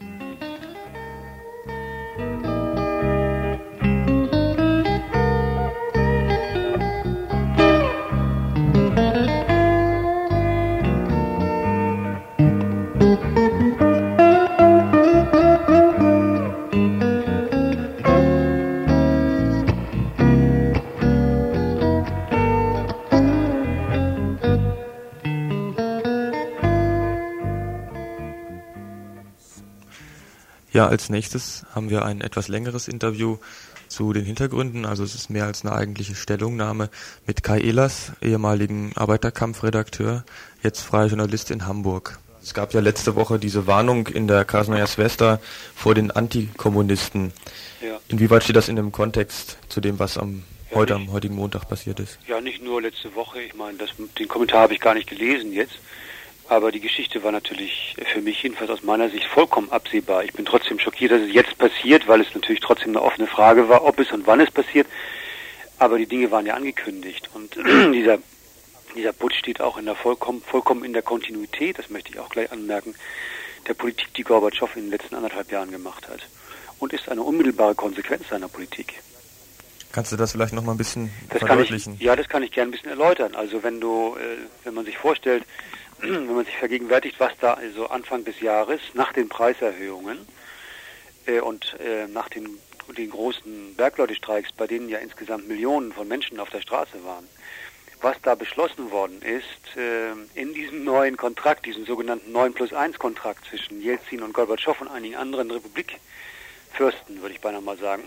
Speaker 4: Ja, als nächstes haben wir ein etwas längeres Interview zu den Hintergründen. Also es ist mehr als eine eigentliche Stellungnahme mit Kai Ehlers, ehemaligen Arbeiterkampfredakteur, jetzt freier Journalist in Hamburg. Es gab ja letzte Woche diese Warnung in der Krasnaya Svesta vor den Antikommunisten. Ja. Inwieweit steht das in dem Kontext zu dem, was am ja, heute nicht, am heutigen Montag passiert ist?
Speaker 11: Ja, nicht nur letzte Woche. Ich meine, das, den Kommentar habe ich gar nicht gelesen jetzt. Aber die Geschichte war natürlich für mich jedenfalls aus meiner Sicht vollkommen absehbar. Ich bin trotzdem schockiert, dass es jetzt passiert, weil es natürlich trotzdem eine offene Frage war, ob es und wann es passiert. Aber die Dinge waren ja angekündigt. Und dieser dieser Putsch steht auch in der vollkommen, vollkommen in der Kontinuität, das möchte ich auch gleich anmerken, der Politik, die Gorbatschow in den letzten anderthalb Jahren gemacht hat. Und ist eine unmittelbare Konsequenz seiner Politik.
Speaker 4: Kannst du das vielleicht noch mal ein bisschen
Speaker 11: das verdeutlichen? Ich, ja, das kann ich gerne ein bisschen erläutern. Also wenn du, äh, wenn man sich vorstellt, wenn man sich vergegenwärtigt, was da also Anfang des Jahres nach den Preiserhöhungen äh, und äh, nach den, den großen Bergleutestreiks, bei denen ja insgesamt Millionen von Menschen auf der Straße waren, was da beschlossen worden ist, äh, in diesem neuen Kontrakt, diesem sogenannten 9 plus 1 Kontrakt zwischen Jelzin und Gorbatschow und einigen anderen Republikfürsten, würde ich beinahe mal sagen,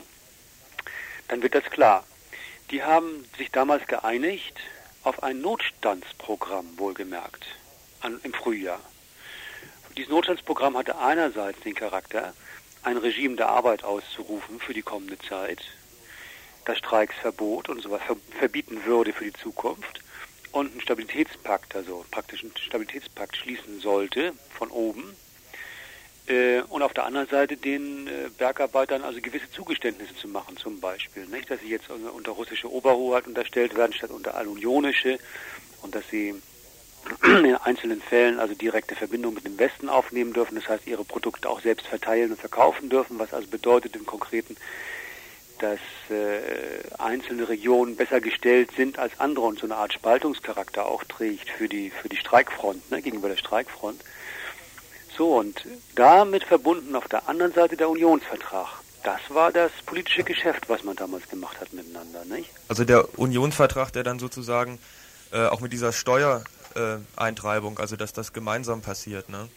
Speaker 11: dann wird das klar. Die haben sich damals geeinigt auf ein Notstandsprogramm, wohlgemerkt, an, im Frühjahr. Dieses Notstandsprogramm hatte einerseits den Charakter, ein Regime der Arbeit auszurufen für die kommende Zeit, das Streiksverbot und so was verbieten würde für die Zukunft und einen Stabilitätspakt, also praktisch einen Stabilitätspakt schließen sollte von oben äh, und auf der anderen Seite den äh, Bergarbeitern also gewisse Zugeständnisse zu machen, zum Beispiel, nicht, dass sie jetzt unter russische Oberhoheit unterstellt werden statt unter allunionische und dass sie in einzelnen Fällen also direkte Verbindung mit dem Westen aufnehmen dürfen, das heißt ihre Produkte auch selbst verteilen und verkaufen dürfen, was also bedeutet im Konkreten, dass äh, einzelne Regionen besser gestellt sind als andere und so eine Art Spaltungscharakter auch trägt für die für die Streikfront, ne, gegenüber der Streikfront. So und damit verbunden auf der anderen Seite der Unionsvertrag. Das war das politische Geschäft, was man damals gemacht hat miteinander, nicht?
Speaker 4: Also der Unionsvertrag, der dann sozusagen äh, auch mit dieser Steuereintreibung, äh, also dass das gemeinsam passiert, ne?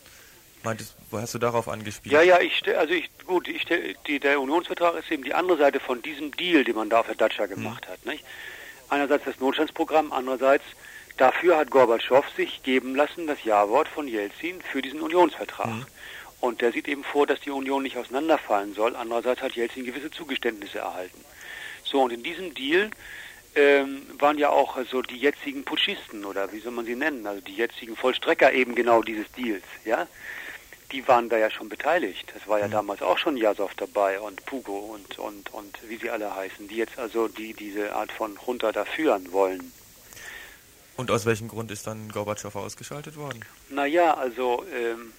Speaker 4: Meintest, wo hast du darauf angespielt?
Speaker 11: Ja, ja, ich also ich gut, ich die, der Unionsvertrag ist eben die andere Seite von diesem Deal, den man da der Dacia gemacht mhm. hat, nicht? Einerseits das Notstandsprogramm, andererseits dafür hat Gorbatschow sich geben lassen das Ja-Wort von Jelzin für diesen Unionsvertrag. Mhm. Und der sieht eben vor, dass die Union nicht auseinanderfallen soll. Andererseits hat Jelzin gewisse Zugeständnisse erhalten. So, und in diesem Deal ähm, waren ja auch also die jetzigen Putschisten oder wie soll man sie nennen, also die jetzigen Vollstrecker eben genau dieses Deals, ja die waren da ja schon beteiligt. Es war ja mhm. damals auch schon Jasov dabei und Pugo und, und, und wie sie alle heißen, die jetzt also die diese Art von Junta da führen wollen.
Speaker 4: Und aus welchem Grund ist dann Gorbatschow ausgeschaltet worden?
Speaker 11: Naja, also ähm,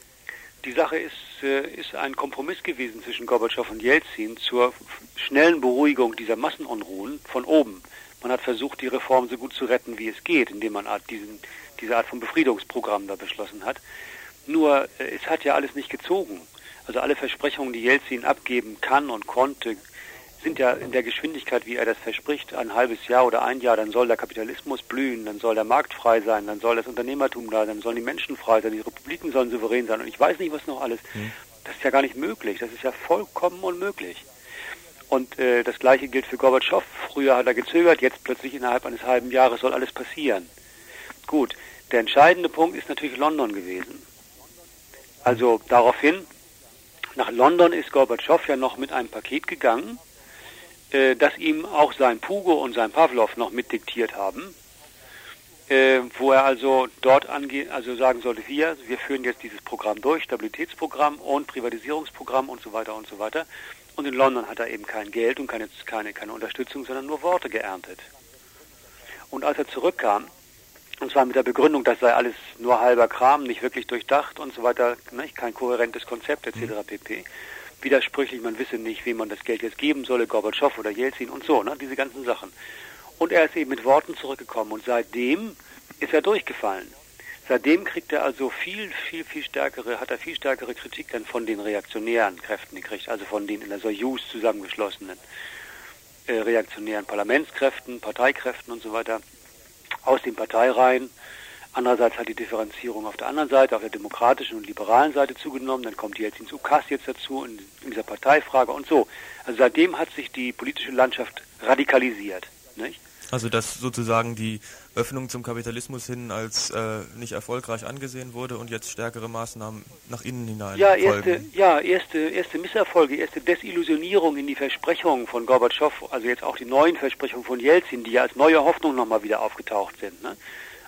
Speaker 11: die Sache ist, äh, ist ein Kompromiss gewesen zwischen Gorbatschow und Jelzin zur schnellen Beruhigung dieser Massenunruhen von oben. Man hat versucht, die Reform so gut zu retten, wie es geht, indem man diesen, diese Art von Befriedungsprogramm da beschlossen hat. Nur äh, es hat ja alles nicht gezogen. Also alle Versprechungen, die Jelzin abgeben kann und konnte, sind ja in der Geschwindigkeit, wie er das verspricht, ein halbes Jahr oder ein Jahr, dann soll der Kapitalismus blühen, dann soll der Markt frei sein, dann soll das Unternehmertum da sein, dann sollen die Menschen frei sein, die Republiken sollen souverän sein und ich weiß nicht, was noch alles. Hm. Das ist ja gar nicht möglich, das ist ja vollkommen unmöglich. Und äh, das gleiche gilt für Gorbatschow. Früher hat er gezögert, jetzt plötzlich innerhalb eines halben Jahres soll alles passieren. Gut, der entscheidende Punkt ist natürlich London gewesen. Also daraufhin, nach London ist Gorbatschow ja noch mit einem Paket gegangen, äh, das ihm auch sein Pugo und sein Pavlov noch mitdiktiert haben, äh, wo er also dort ange also sagen sollte, wir, wir führen jetzt dieses Programm durch, Stabilitätsprogramm und Privatisierungsprogramm und so weiter und so weiter. Und in London hat er eben kein Geld und keine, keine, keine Unterstützung, sondern nur Worte geerntet. Und als er zurückkam, und zwar mit der Begründung, das sei alles nur halber Kram, nicht wirklich durchdacht und so weiter, ne, kein kohärentes Konzept etc. Mhm. pp. Widersprüchlich, man wisse nicht, wem man das Geld jetzt geben solle, Gorbatschow oder Jelzin und so, ne, diese ganzen Sachen. Und er ist eben mit Worten zurückgekommen und seitdem ist er durchgefallen. Seitdem kriegt er also viel, viel, viel stärkere, hat er viel stärkere Kritik dann von den reaktionären Kräften gekriegt, also von den in der Soyuz zusammengeschlossenen äh, reaktionären Parlamentskräften, Parteikräften und so weiter aus den Parteireihen, Andererseits hat die Differenzierung auf der anderen Seite, auf der demokratischen und liberalen Seite zugenommen. Dann kommt Jelzins Ukas jetzt dazu in, in dieser Parteifrage und so. Also seitdem hat sich die politische Landschaft radikalisiert. Nicht?
Speaker 4: Also dass sozusagen die Öffnung zum Kapitalismus hin als äh, nicht erfolgreich angesehen wurde und jetzt stärkere Maßnahmen nach innen hinein
Speaker 11: ja, erste,
Speaker 4: folgen.
Speaker 11: Ja, erste, erste Misserfolge, erste Desillusionierung in die Versprechungen von Gorbatschow, also jetzt auch die neuen Versprechungen von Jelzin, die ja als neue Hoffnung nochmal wieder aufgetaucht sind, ne,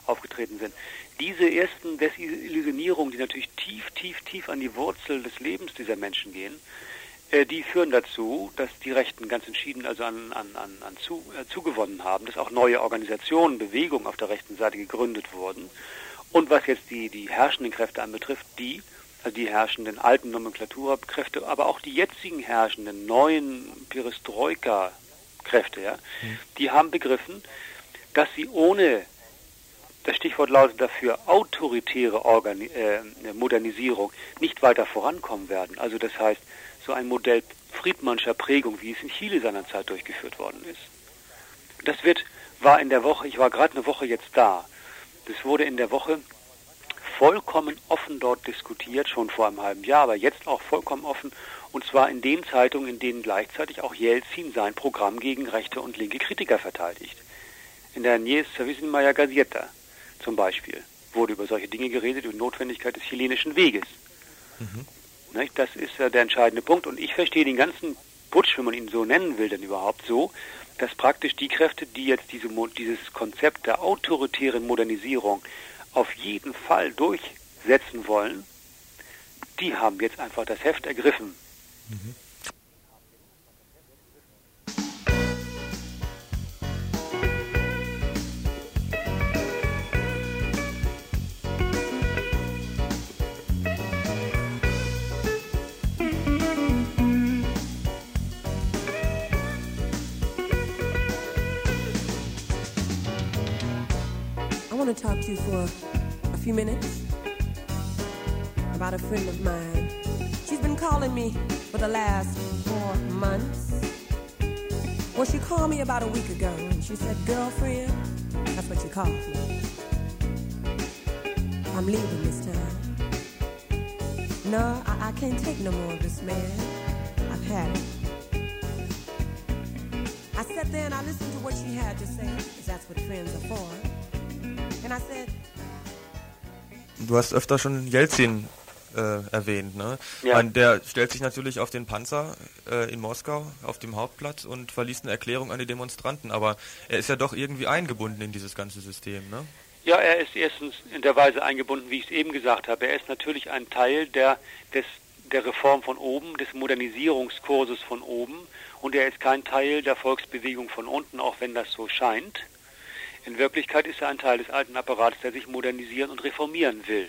Speaker 11: aufgetreten sind. Diese ersten Desillusionierungen, die natürlich tief, tief, tief an die Wurzel des Lebens dieser Menschen gehen, die führen dazu, dass die Rechten ganz entschieden also an, an, an, an zu, äh, zugewonnen haben, dass auch neue Organisationen, Bewegungen auf der rechten Seite gegründet wurden. Und was jetzt die, die herrschenden Kräfte anbetrifft, die, also die herrschenden alten Nomenklaturkräfte, aber auch die jetzigen herrschenden neuen Perestroika-Kräfte, ja, mhm. die haben begriffen, dass sie ohne das Stichwort lautet dafür autoritäre Organi äh, Modernisierung nicht weiter vorankommen werden. Also das heißt, so ein Modell Friedmannscher Prägung, wie es in Chile seinerzeit durchgeführt worden ist. Das wird, war in der Woche, ich war gerade eine Woche jetzt da, das wurde in der Woche vollkommen offen dort diskutiert, schon vor einem halben Jahr, aber jetzt auch vollkommen offen, und zwar in den Zeitungen, in denen gleichzeitig auch Jelzin sein Programm gegen rechte und linke Kritiker verteidigt. In der Nies Savisinmaya Gazeta zum Beispiel wurde über solche Dinge geredet, über die Notwendigkeit des chilenischen Weges. Mhm. Das ist ja der entscheidende Punkt. Und ich verstehe den ganzen Putsch, wenn man ihn so nennen will, denn überhaupt so, dass praktisch die Kräfte, die jetzt diese, dieses Konzept der autoritären Modernisierung auf jeden Fall durchsetzen wollen, die haben jetzt einfach das Heft ergriffen. Mhm.
Speaker 12: Want to talk to you for a few minutes about a friend of mine. She's been calling me for the last four months. Well, she called me about a week ago and she said, Girlfriend, that's what she called me. I'm leaving this time. No, I, I can't take no more of this man. I've had it. I sat there and I listened to what she had to say, because that's what friends are for.
Speaker 4: Du hast öfter schon Jelzin äh, erwähnt, ne? Ja. Meine, der stellt sich natürlich auf den Panzer äh, in Moskau auf dem Hauptplatz und verliest eine Erklärung an die Demonstranten, aber er ist ja doch irgendwie eingebunden in dieses ganze System, ne?
Speaker 11: Ja, er ist erstens in der Weise eingebunden, wie ich es eben gesagt habe. Er ist natürlich ein Teil der, des, der Reform von oben, des Modernisierungskurses von oben und er ist kein Teil der Volksbewegung von unten, auch wenn das so scheint. In Wirklichkeit ist er ein Teil des alten Apparates, der sich modernisieren und reformieren will.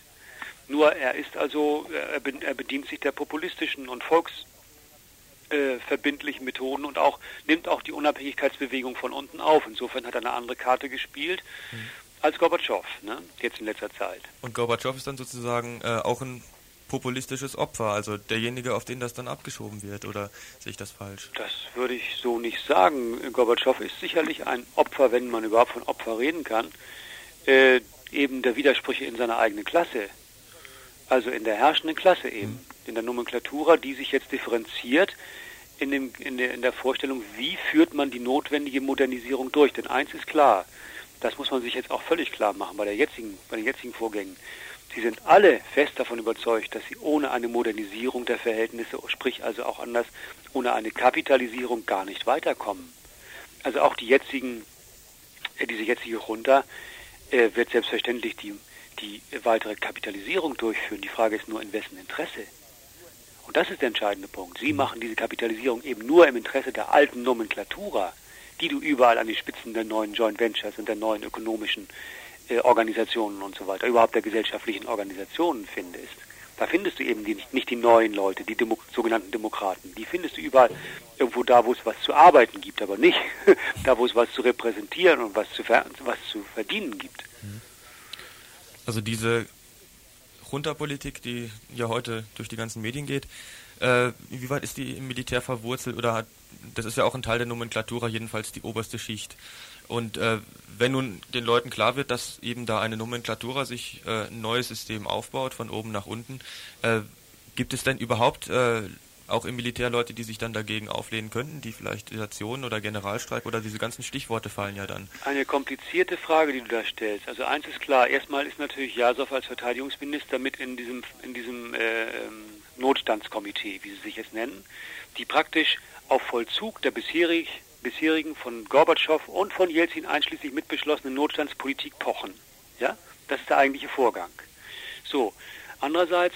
Speaker 11: Nur er ist also, er bedient sich der populistischen und volksverbindlichen äh, Methoden und auch nimmt auch die Unabhängigkeitsbewegung von unten auf. Insofern hat er eine andere Karte gespielt mhm. als Gorbatschow, ne? jetzt in letzter Zeit.
Speaker 4: Und Gorbatschow ist dann sozusagen äh, auch ein populistisches Opfer, also derjenige, auf den das dann abgeschoben wird, oder sehe ich das falsch?
Speaker 11: Das würde ich so nicht sagen. Gorbatschow ist sicherlich ein Opfer, wenn man überhaupt von Opfer reden kann, äh, eben der Widersprüche in seiner eigenen Klasse. Also in der herrschenden Klasse eben, mhm. in der Nomenklatura, die sich jetzt differenziert in, dem, in, der, in der Vorstellung, wie führt man die notwendige Modernisierung durch. Denn eins ist klar, das muss man sich jetzt auch völlig klar machen bei, der jetzigen, bei den jetzigen Vorgängen. Sie sind alle fest davon überzeugt, dass sie ohne eine Modernisierung der Verhältnisse, sprich also auch anders, ohne eine Kapitalisierung gar nicht weiterkommen. Also auch die jetzigen, äh, diese jetzige Junta äh, wird selbstverständlich die, die weitere Kapitalisierung durchführen. Die Frage ist nur, in wessen Interesse? Und das ist der entscheidende Punkt. Sie machen diese Kapitalisierung eben nur im Interesse der alten Nomenklatura, die du überall an die Spitzen der neuen Joint Ventures und der neuen ökonomischen äh, Organisationen und so weiter, überhaupt der gesellschaftlichen Organisationen findest, da findest du eben die, nicht die neuen Leute, die Demo sogenannten Demokraten. Die findest du überall irgendwo da, wo es was zu arbeiten gibt, aber nicht da, wo es was zu repräsentieren und was zu, was zu verdienen gibt.
Speaker 4: Also diese Junta-Politik, die ja heute durch die ganzen Medien geht, Äh, inwieweit ist die im Militär verwurzelt oder hat, das ist ja auch ein Teil der Nomenklatura, jedenfalls die oberste Schicht. Und äh, wenn nun den Leuten klar wird, dass eben da eine Nomenklatura sich äh, ein neues System aufbaut, von oben nach unten, äh, gibt es denn überhaupt äh, auch im Militär Leute, die sich dann dagegen auflehnen könnten, die vielleicht Desertion oder Generalstreik oder diese ganzen Stichworte fallen ja dann.
Speaker 11: Eine komplizierte Frage, die du da stellst. Also eins ist klar, erstmal ist natürlich Jasow als Verteidigungsminister mit in diesem, in diesem äh, ähm, Notstandskomitee, wie sie sich jetzt nennen, die praktisch auf Vollzug der bisherig, bisherigen von Gorbatschow und von Jelzin einschließlich mitbeschlossenen Notstandspolitik pochen. Ja, das ist der eigentliche Vorgang. So, andererseits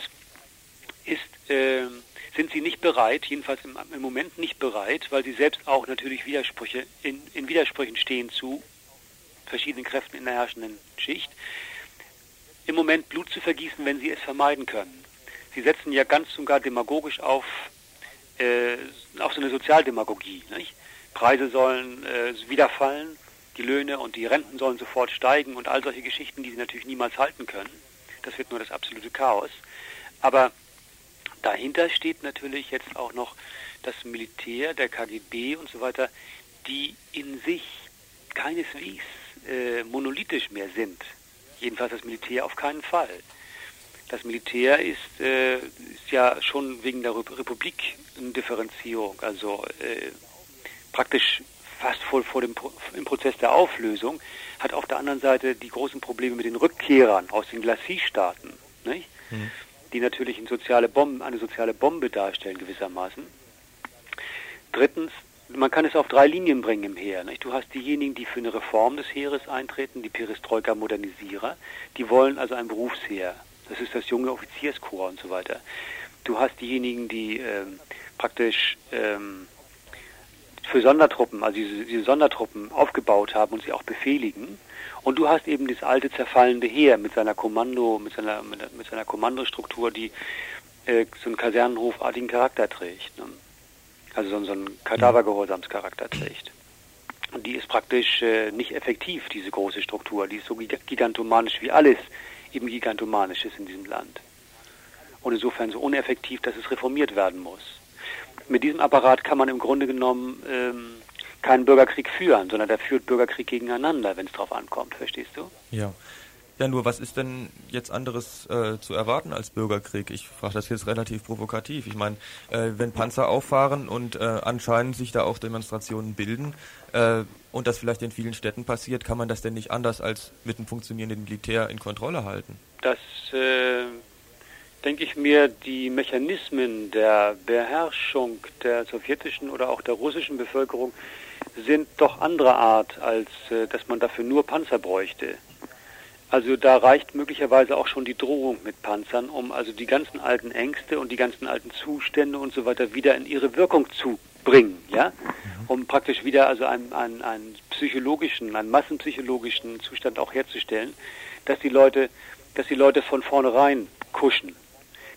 Speaker 11: ist äh, sind sie nicht bereit, jedenfalls im, im, Moment nicht bereit, weil sie selbst auch natürlich Widersprüche in, in Widersprüchen stehen zu verschiedenen Kräften in der herrschenden Schicht, im Moment Blut zu vergießen, wenn sie es vermeiden können. Sie setzen ja ganz und gar demagogisch auf, äh, auf so eine Sozialdemagogie. Nicht? Preise sollen äh, wieder fallen, die Löhne und die Renten sollen sofort steigen und all solche Geschichten, die sie natürlich niemals halten können. Das wird nur das absolute Chaos. Aber Dahinter steht natürlich jetzt auch noch das Militär, der KGB und so weiter, die in sich keineswegs äh, monolithisch mehr sind. Jedenfalls das Militär auf keinen Fall. Das Militär ist, äh, ist ja schon wegen der Republik eine Differenzierung, also äh, praktisch fast voll vor dem im Prozess der Auflösung, hat auf der anderen Seite die großen Probleme mit den Rückkehrern aus den Glacis-Staaten. Mhm die natürlich eine soziale Bombe, eine soziale Bombe darstellen gewissermaßen. Drittens, man kann es auf drei Linien bringen im Heer. Nicht? Du hast diejenigen, die für eine Reform des Heeres eintreten, die Perestroika-Modernisierer, die wollen also ein Berufsheer. Das ist das junge Offizierskorps und so weiter. Du hast diejenigen, die ähm, praktisch ähm, für Sondertruppen, also diese, diese Sondertruppen aufgebaut haben und sie auch befehligen. Und du hast eben das alte zerfallende Heer mit seiner Kommando, mit seiner, mit, mit seiner Kommandostruktur, die äh, so einen Kasernenhofartigen Charakter trägt. Ne? Also so, so einen Kadavergehorsamscharakter trägt. Und die ist praktisch äh, nicht effektiv, diese große Struktur. Die ist so gigantomanisch wie alles eben gigantomanisch ist in diesem Land. Und insofern so uneffektiv, dass es reformiert werden muss. Mit diesem Apparat kann man im Grunde genommen ähm, keinen Bürgerkrieg führen, sondern der führt Bürgerkrieg gegeneinander, wenn es drauf ankommt, verstehst du?
Speaker 4: Ja. Ja, nur was ist denn jetzt anderes äh, zu erwarten als Bürgerkrieg? Ich frage das jetzt relativ provokativ. Ich meine, äh, wenn Panzer auffahren und äh, anscheinend sich da auch Demonstrationen bilden äh, und das vielleicht in vielen Städten passiert, kann man das denn nicht anders als mit einem funktionierenden Militär in Kontrolle halten?
Speaker 11: Das äh, denke ich mir, die Mechanismen der Beherrschung der sowjetischen oder auch der russischen Bevölkerung sind doch anderer Art, als äh, dass man dafür nur Panzer bräuchte. Also da reicht möglicherweise auch schon die Drohung mit Panzern, um also die ganzen alten Ängste und die ganzen alten Zustände und so weiter wieder in ihre Wirkung zu bringen, ja, um praktisch wieder also einen, einen, einen psychologischen, einen massenpsychologischen Zustand auch herzustellen, dass die Leute, dass die Leute von vornherein kuschen.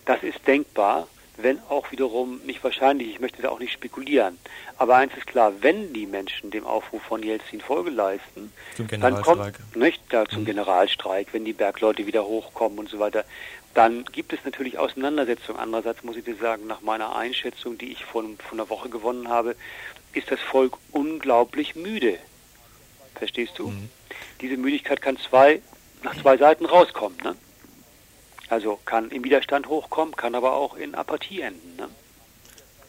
Speaker 11: Das ist denkbar, wenn auch wiederum nicht wahrscheinlich, ich möchte da auch nicht spekulieren. Aber eins ist klar, wenn die Menschen dem Aufruf von Jelzin Folge leisten, dann kommt nicht da zum mhm. Generalstreik, wenn die Bergleute wieder hochkommen und so weiter, dann gibt es natürlich Auseinandersetzungen. Andererseits muss ich dir sagen, nach meiner Einschätzung, die ich von, von einer Woche gewonnen habe, ist das Volk unglaublich müde. Verstehst du? Mhm. Diese Müdigkeit kann zwei, nach zwei Seiten rauskommen. Ne? Also kann im Widerstand hochkommen, kann aber auch in Apathie enden. Ne?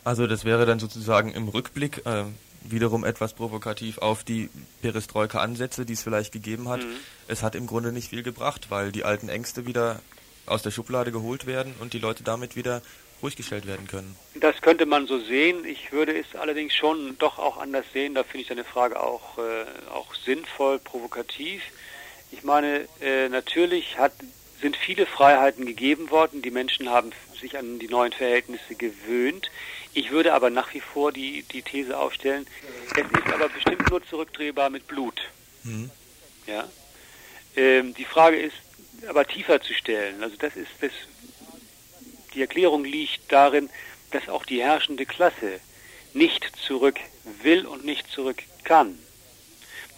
Speaker 4: Also das wäre dann sozusagen im Rückblick äh, wiederum etwas provokativ auf die Perestroika-Ansätze, die es vielleicht gegeben hat. Mhm. Es hat im Grunde nicht viel gebracht, weil die alten Ängste wieder aus der Schublade geholt werden und die Leute damit wieder ruhig gestellt werden können.
Speaker 11: Das könnte man so sehen. Ich würde es allerdings schon doch auch anders sehen. Da finde ich deine Frage auch, äh, auch sinnvoll, provokativ. Ich meine, äh, natürlich hat sind viele Freiheiten gegeben worden. Die Menschen haben sich an die neuen Verhältnisse gewöhnt. Ich würde aber nach wie vor die, die These aufstellen, es ist aber bestimmt nur zurückdrehbar mit Blut. Mhm. Ja? Ähm, die Frage ist aber tiefer zu stellen. Also das ist das, die Erklärung liegt darin, dass auch die herrschende Klasse nicht zurück will und nicht zurück kann.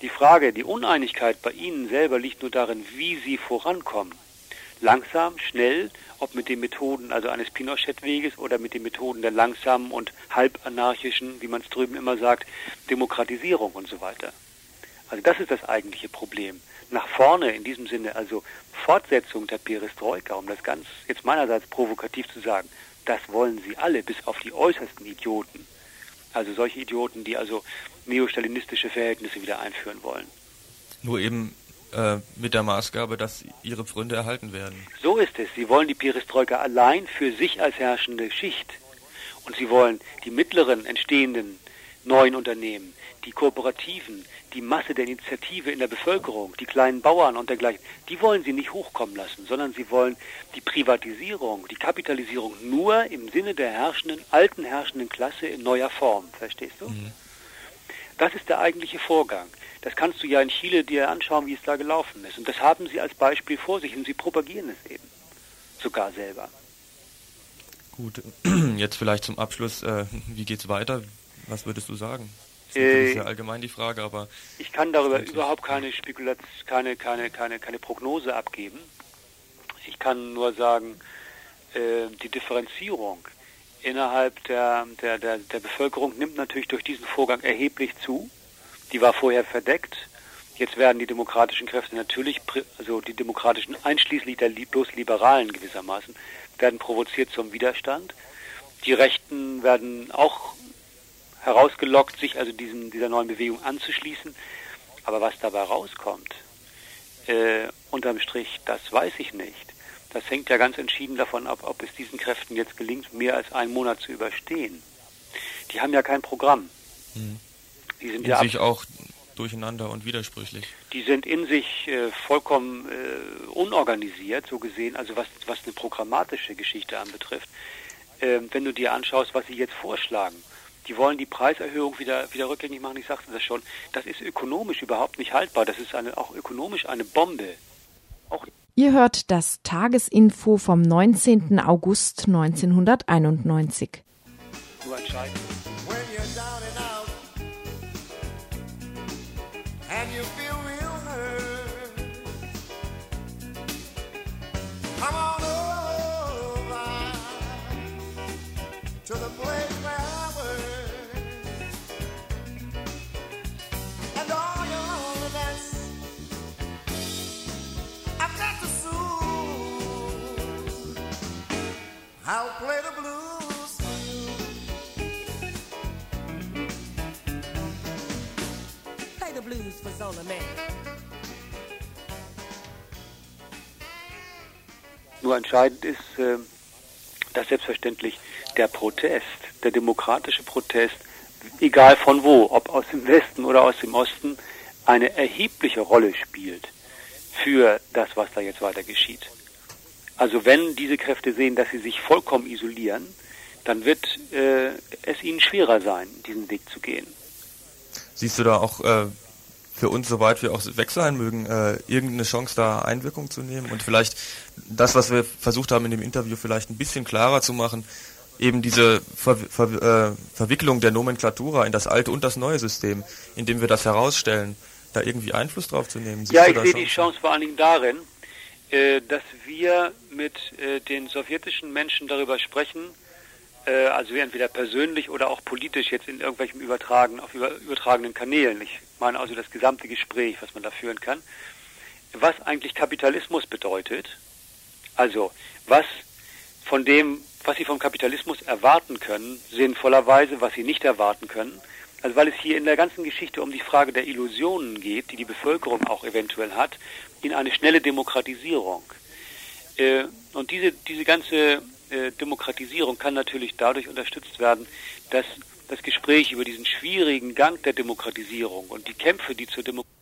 Speaker 11: Die Frage, die Uneinigkeit bei ihnen selber liegt nur darin, wie sie vorankommen. Langsam, schnell, ob mit den Methoden also eines Pinochet-Weges oder mit den Methoden der langsamen und halbanarchischen, wie man es drüben immer sagt, Demokratisierung und so weiter. Also das ist das eigentliche Problem. Nach vorne in diesem Sinne, also Fortsetzung der Perestroika, um das ganz jetzt meinerseits provokativ zu sagen, das wollen sie alle, bis auf die äußersten Idioten. Also solche Idioten, die also neostalinistische Verhältnisse wieder einführen wollen.
Speaker 4: Nur eben äh, mit der Maßgabe, dass ihre Pfründe erhalten werden.
Speaker 11: So ist es. Sie wollen die Perestroika allein für sich als herrschende Schicht. Und sie wollen die mittleren entstehenden neuen Unternehmen, die Kooperativen, die Masse der Initiative in der Bevölkerung, die kleinen Bauern und dergleichen, die wollen sie nicht hochkommen lassen, sondern sie wollen die Privatisierung, die Kapitalisierung nur im Sinne der herrschenden, alten herrschenden Klasse in neuer Form. Verstehst du? Mhm. Das ist der eigentliche Vorgang. Das kannst du ja in Chile dir anschauen, wie es da gelaufen ist. Und das haben sie als Beispiel vor sich und sie propagieren es eben. Sogar selber.
Speaker 4: Gut, jetzt vielleicht zum Abschluss, äh, wie geht's weiter? Was würdest du sagen? Das
Speaker 11: Äh,
Speaker 4: ist ja allgemein die Frage, aber
Speaker 11: Ich kann darüber überhaupt keine Spekulation, keine, keine, keine, keine Prognose abgeben. Ich kann nur sagen, äh, die Differenzierung innerhalb der, der, der, der Bevölkerung nimmt natürlich durch diesen Vorgang erheblich zu. Die war vorher verdeckt. Jetzt werden die demokratischen Kräfte natürlich, also die demokratischen, einschließlich der bloß Liberalen gewissermaßen, werden provoziert zum Widerstand. Die Rechten werden auch herausgelockt, sich also diesen, dieser neuen Bewegung anzuschließen. Aber was dabei rauskommt, äh, unterm Strich, das weiß ich nicht. Das hängt ja ganz entschieden davon ab, ob es diesen Kräften jetzt gelingt, mehr als einen Monat zu überstehen. Die haben ja kein Programm.
Speaker 4: Mhm.
Speaker 11: Die sind
Speaker 4: in sich auch durcheinander und widersprüchlich.
Speaker 11: die sind in sich äh, vollkommen äh, unorganisiert, so gesehen, also was, was eine programmatische Geschichte anbetrifft. Ähm, wenn du dir anschaust, was sie jetzt vorschlagen, die wollen die Preiserhöhung wieder, wieder rückgängig machen, ich sagte das schon, das ist ökonomisch überhaupt nicht haltbar, das ist eine, auch ökonomisch eine Bombe.
Speaker 1: Ihr hört das Tagesinfo vom 19. August 1991.
Speaker 11: Nur entscheidend.
Speaker 13: I'll play the blues for you.
Speaker 12: Play the blues for Zola Man.
Speaker 11: Nur entscheidend ist, äh, dass selbstverständlich der Protest, der demokratische Protest, egal von wo, ob aus dem Westen oder aus dem Osten, eine erhebliche Rolle spielt für das, was da jetzt weiter geschieht. Also wenn diese Kräfte sehen, dass sie sich vollkommen isolieren, dann wird äh, es ihnen schwerer sein, diesen Weg zu gehen.
Speaker 4: Siehst du da auch äh, für uns, soweit wir auch weg sein mögen, äh, irgendeine Chance, da Einwirkung zu nehmen und vielleicht das, was wir versucht haben in dem Interview, vielleicht ein bisschen klarer zu machen, eben diese Ver Ver äh, Verwicklung der Nomenklatura in das alte und das neue System, indem wir das herausstellen, da irgendwie Einfluss drauf zu nehmen. Siehst
Speaker 11: Ja, ich sehe die? Chance vor allen Dingen darin, äh, dass wir mit äh, den sowjetischen Menschen darüber sprechen, äh, also entweder persönlich oder auch politisch jetzt in irgendwelchen übertragen, auf über, übertragenen Kanälen. Ich meine also das gesamte Gespräch, was man da führen kann, was eigentlich Kapitalismus bedeutet, also was von dem, was sie vom Kapitalismus erwarten können, sinnvollerweise, was sie nicht erwarten können. Also weil es hier in der ganzen Geschichte um die Frage der Illusionen geht, die die Bevölkerung auch eventuell hat, in eine schnelle Demokratisierung. Äh, und diese, diese ganze äh, Demokratisierung kann natürlich dadurch unterstützt werden, dass das Gespräch über diesen schwierigen Gang der Demokratisierung und die Kämpfe, die zur Demokratisierung